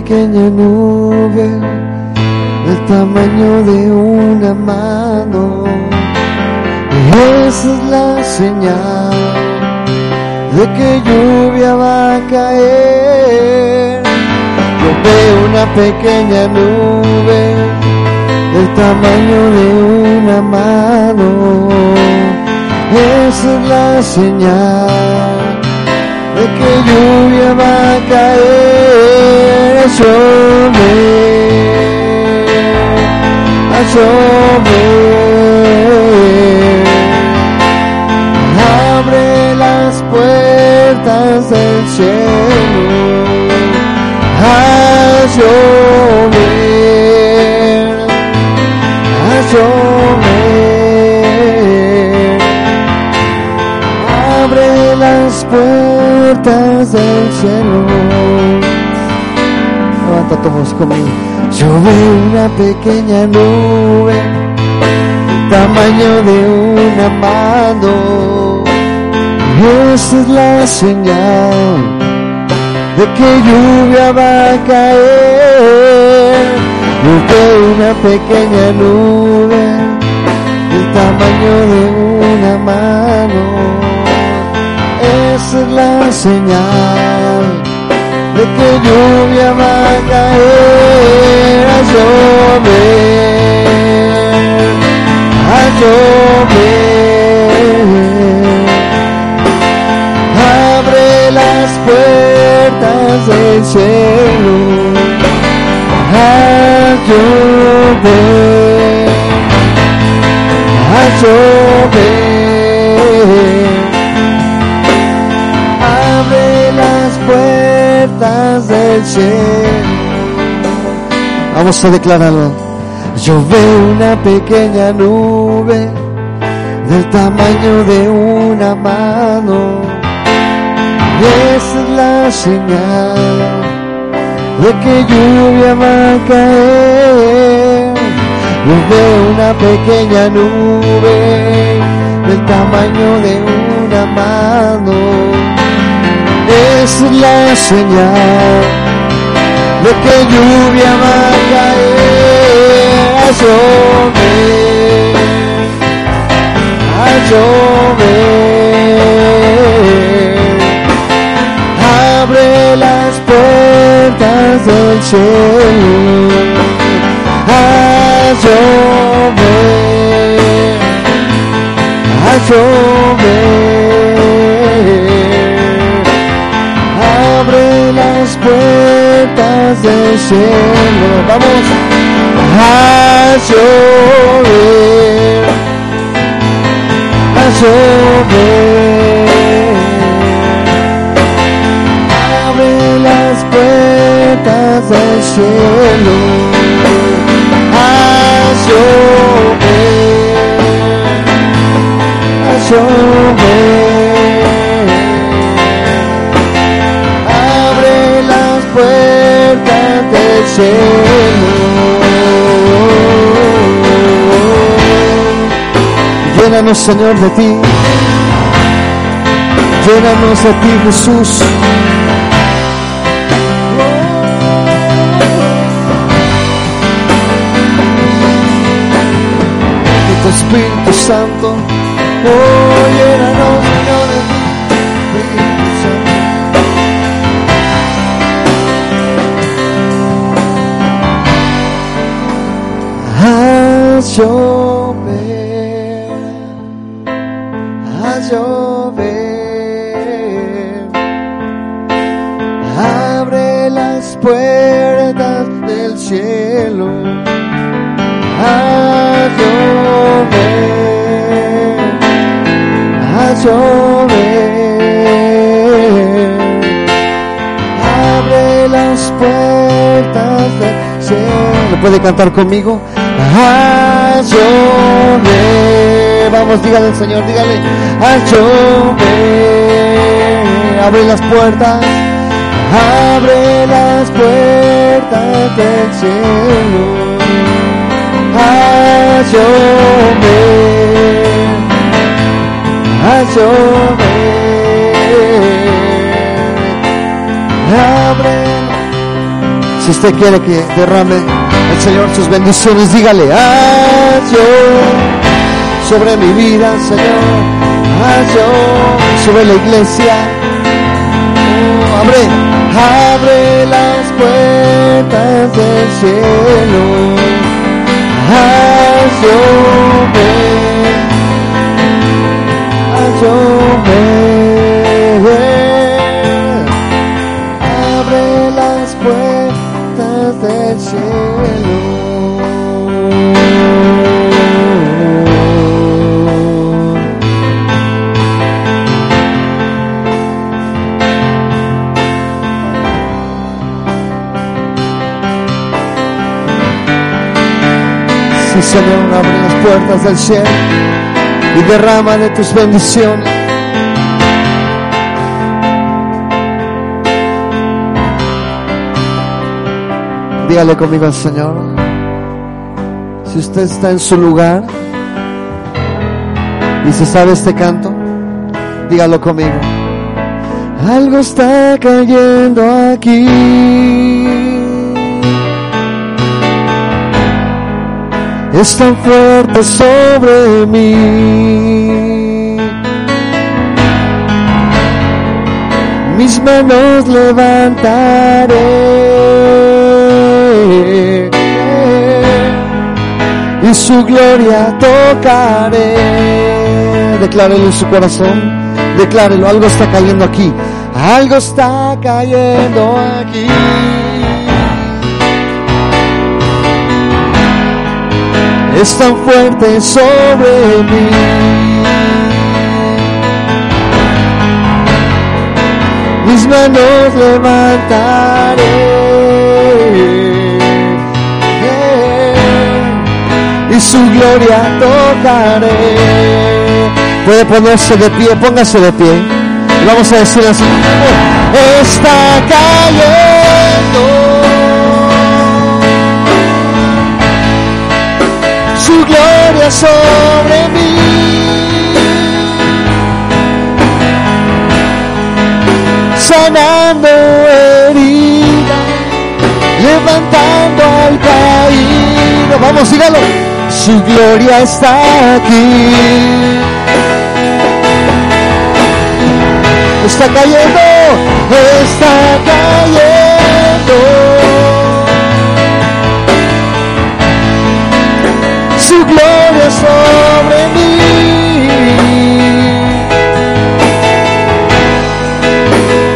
Pequeña nube del tamaño de una mano. Y esa es la señal de que lluvia va a caer. Yo veo una pequeña nube del tamaño de una mano. Esa es la señal de que lluvia va a caer a llover, a llover. Abre las puertas del cielo, a llover, a llover. Abre las puertas del cielo. Voz conmigo. Yo veo una pequeña nube, tamaño de una mano. Y esa es la señal de que lluvia va a caer. Yo veo una pequeña nube, del tamaño de una mano esa es la señal de lluvia va a caer a llover, a llover. Abre las puertas del cielo a llover, a llover puertas del cielo. Vamos a declararlo. Yo veo una pequeña nube del tamaño de una mano. Y es la señal de que lluvia va a caer. Yo veo una pequeña nube del tamaño de una mano es la señal de que lluvia va a caer a. Abre las puertas del cielo a llover abre las puertas del cielo. Vamos a llover, a llover. Abre las puertas del cielo. A llover, a puertas del cielo. Llénanos, Señor, de ti. Llénanos de ti, Jesús. Espíritu Santo, oh, llénanos llover, haz llover, abre las puertas del cielo, haz llover, haz llover, abre las puertas del cielo. ¿Puede cantar conmigo? Llover. Vamos, dígale al Señor, dígale. Llover. Abre las puertas. Abre las puertas del cielo. Llover. Abre si usted quiere que derrame el Señor sus bendiciones, dígale, haz yo sobre mi vida, Señor, haz yo sobre la iglesia. Oh, abre, abre las puertas del cielo. Haz llover, haz llover. Abre Señor, abre las puertas del cielo y derrama de tus bendiciones. Dígale conmigo al Señor. Si usted está en su lugar y se sabe este canto, dígalo conmigo. Algo está cayendo aquí. Es tan fuerte sobre mí. Mis manos levantaré y su gloria tocaré. Declárelo en su corazón, declárelo, algo está cayendo aquí, algo está cayendo aquí. Es tan fuerte sobre mí. Mis manos levantaré y su gloria tocaré. Puede ponerse de pie, póngase de pie. Y vamos a decir así, está cayendo. Su gloria sobre mí. Sanando heridas, levantando al caído. Vamos, dígalo. Su gloria está aquí. Está cayendo, está cayendo. Su gloria sobre mí.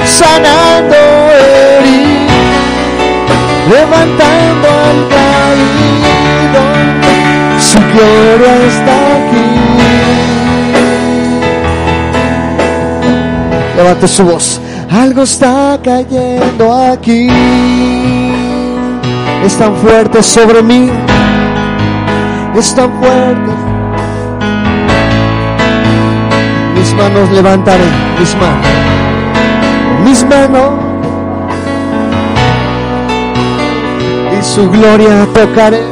Sanando heridas, levantando al caído. Su gloria está aquí. Levante su voz. Algo está cayendo aquí. Es tan fuerte sobre mí. Es tan fuerte. Mis manos levantaré. Mis manos. Mis manos. Y su gloria tocaré.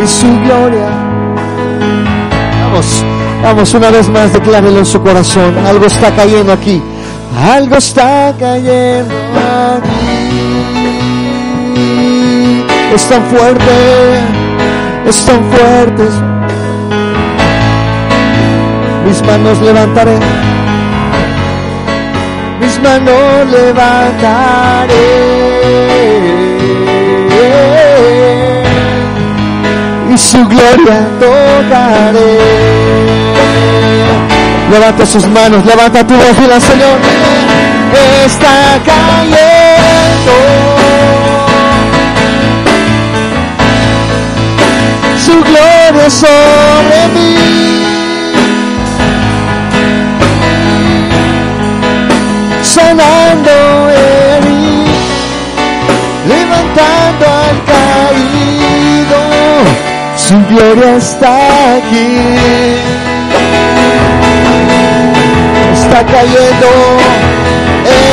Y su gloria. Vamos, vamos una vez más, declárelo en su corazón. Algo está cayendo aquí. Algo está cayendo aquí. Es tan fuerte, es tan fuerte. Mis manos levantaré. Mis manos levantaré y su gloria tocaré. Levanta sus manos, levanta tu voz y la Señor está cayendo. Su gloria sobre mí. Sanando mí, levantando al caído su gloria está aquí. Está cayendo,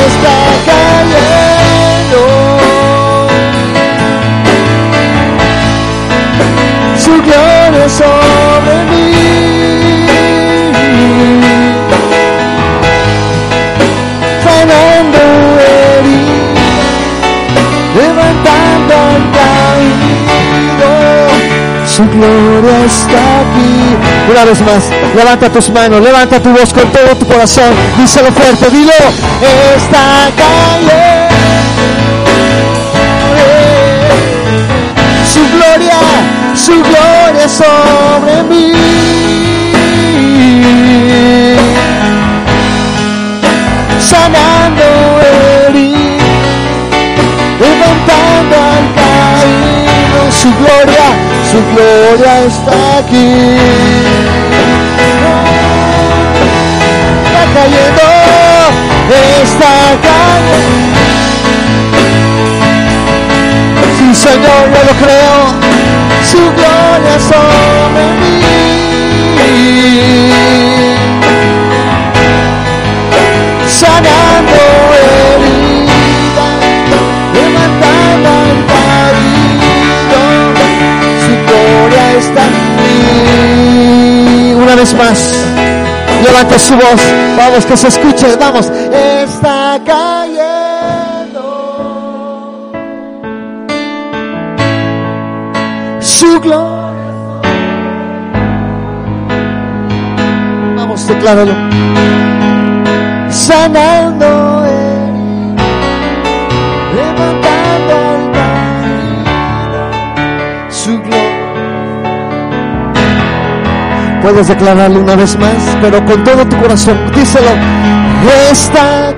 está cayendo. Gloria sobre mí. Sanando heridas, levantando al caído su gloria está aquí. Una vez más, levanta tus manos, levanta tu voz con todo tu corazón. Díselo fuerte, dilo. Está cayendo. Su gloria, su gloria sobre mí. Sanando heridas, levantando al caído. Su gloria su gloria está aquí. Está cayendo, está cayendo. Sí, Señor, yo lo creo. Su gloria sobre mí. Sanando heridas, levantando al está aquí. Una vez más, levante su voz, vamos que se escuche, vamos, está cayendo. Su gloria. Vamos, decláralo. Sanando. Puedes declararlo una vez más, pero con todo tu corazón, díselo. Esta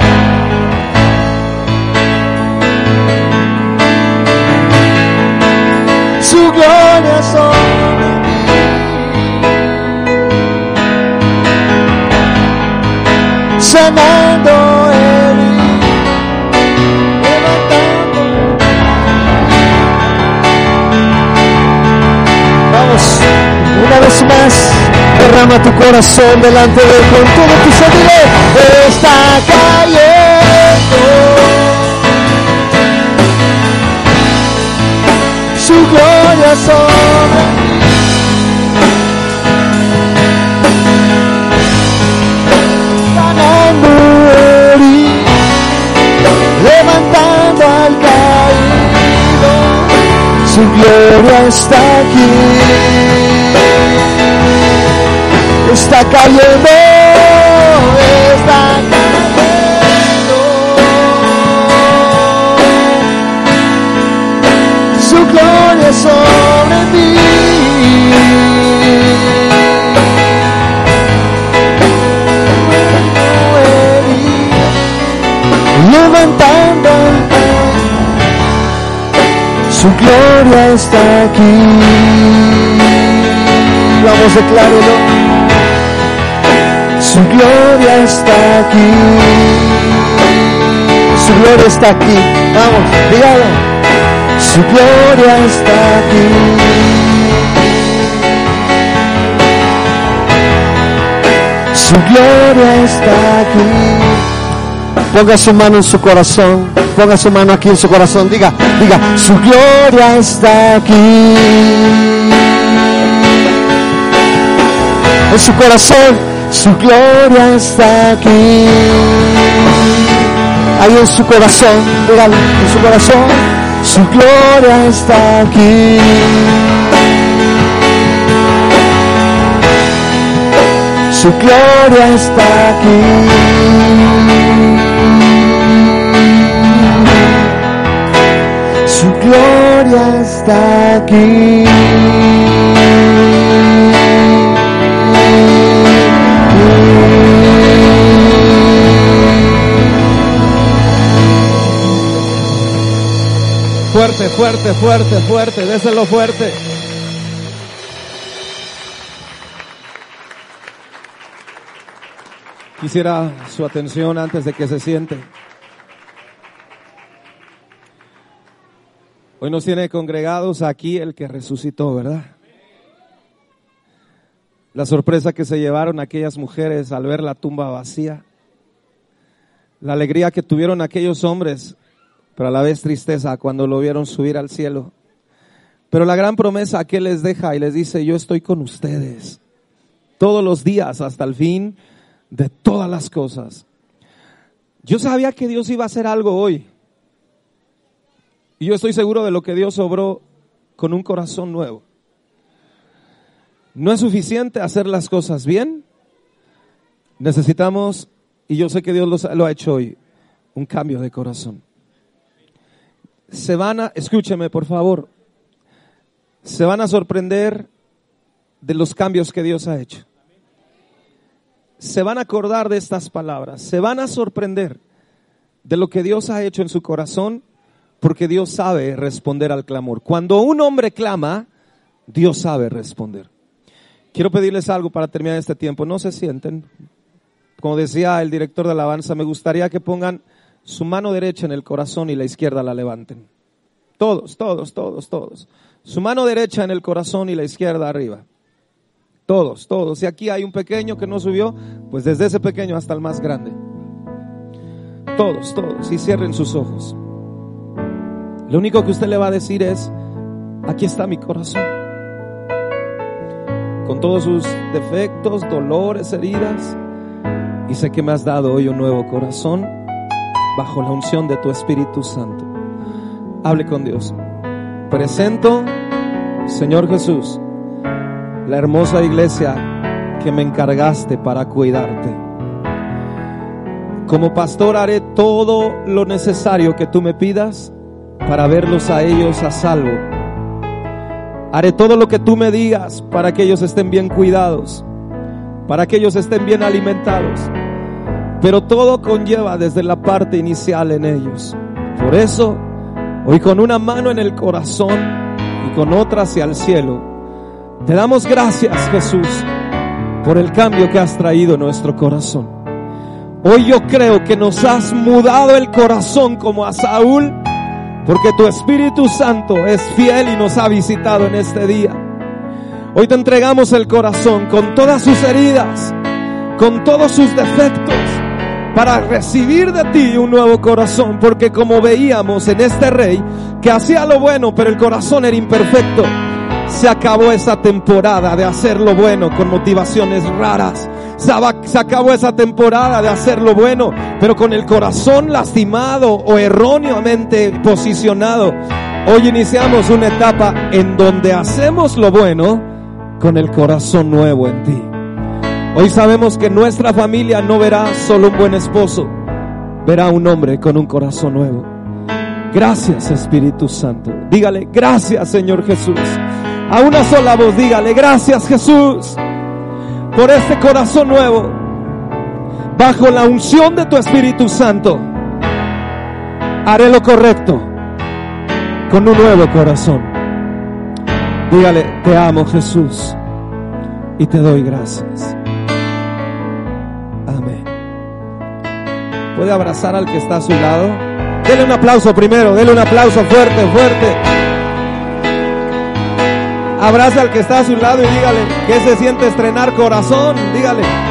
Sanando él. Vamos, una vez más derrama tu corazón delante de él con todo tu ser. Está cayendo. Su gloria sobre Su gloria está aquí está cayendo, está cayendo. Su gloria sobre mí. Levantando su gloria está aquí. Vamos, declárelo. Su gloria está aquí. Su gloria está aquí. Vamos, dígalo. Su gloria está aquí. Su gloria está aquí. Ponga su mano en su corazón. Ponga su mano aquí en su corazón. Diga, diga, su gloria está aquí. en su corazón, su gloria está aquí. Ahí en su corazón, dígale, en su corazón, su gloria está aquí. Su gloria está aquí. Gloria está aquí. Fuerte, fuerte, fuerte, fuerte, déselo fuerte. Quisiera su atención antes de que se siente. Hoy nos tiene congregados aquí el que resucitó, ¿verdad? La sorpresa que se llevaron aquellas mujeres al ver la tumba vacía. La alegría que tuvieron aquellos hombres, pero a la vez tristeza cuando lo vieron subir al cielo. Pero la gran promesa que les deja y les dice, yo estoy con ustedes todos los días hasta el fin de todas las cosas. Yo sabía que Dios iba a hacer algo hoy. Y yo estoy seguro de lo que Dios obró con un corazón nuevo. No es suficiente hacer las cosas bien. Necesitamos, y yo sé que Dios lo, ha hecho hoy, un cambio de corazón. Se van a, escúcheme por favor, se van a sorprender de los cambios que Dios ha hecho. Se van a acordar de estas palabras, se van a sorprender de lo que Dios ha hecho en su corazón porque Dios sabe responder al clamor. Cuando un hombre clama, Dios sabe responder. Quiero pedirles algo para terminar este tiempo. No se sienten. Como decía el director de alabanza, me gustaría que pongan su mano derecha en el corazón y la izquierda la levanten. Todos, todos, todos, todos. Su mano derecha en el corazón y la izquierda arriba. Todos, todos. Si aquí hay un pequeño que no subió, pues desde ese pequeño hasta el más grande. Todos, todos. Y cierren sus ojos. Lo único que usted le va a decir es, aquí está mi corazón. Con todos sus defectos, dolores, heridas. Y sé que me has dado hoy un nuevo corazón bajo la unción de tu Espíritu Santo. Hable con Dios. Presento, Señor Jesús, la hermosa iglesia que me encargaste para cuidarte. Como pastor haré todo lo necesario que tú me pidas para verlos a ellos a salvo. Haré todo lo que tú me digas para que ellos estén bien cuidados, para que ellos estén bien alimentados. Pero todo conlleva desde la parte inicial en ellos. Por eso, hoy con una mano en el corazón y con otra hacia el cielo, te damos gracias Jesús por el cambio que has traído en nuestro corazón. Hoy yo creo que nos has mudado el corazón como a Saúl porque tu Espíritu Santo es fiel y nos ha visitado en este día. Hoy te entregamos el corazón con todas sus heridas, con todos sus defectos, para recibir de ti un nuevo corazón. Porque como veíamos en este rey, que hacía lo bueno, pero el corazón era imperfecto, se acabó esa temporada de hacer lo bueno con motivaciones raras se acabó esa temporada de hacer lo bueno, pero con el corazón lastimado o erróneamente posicionado. Hoy iniciamos una etapa en donde hacemos lo bueno con el corazón nuevo en ti. Hoy sabemos que nuestra familia no verá solo un buen esposo, verá un hombre con un corazón nuevo. Gracias Espíritu Santo. Dígale, gracias Señor Jesús. A una sola voz, dígale, gracias Jesús por este corazón nuevo, bajo la unción de tu Espíritu Santo, haré lo correcto con un nuevo corazón. Dígale, te amo Jesús y te doy gracias. Amén. ¿Puede abrazar al que está a su lado? Dele un aplauso primero, dele un aplauso fuerte, fuerte. Abraza al que está a su lado y dígale, ¿qué se siente estrenar corazón? Dígale.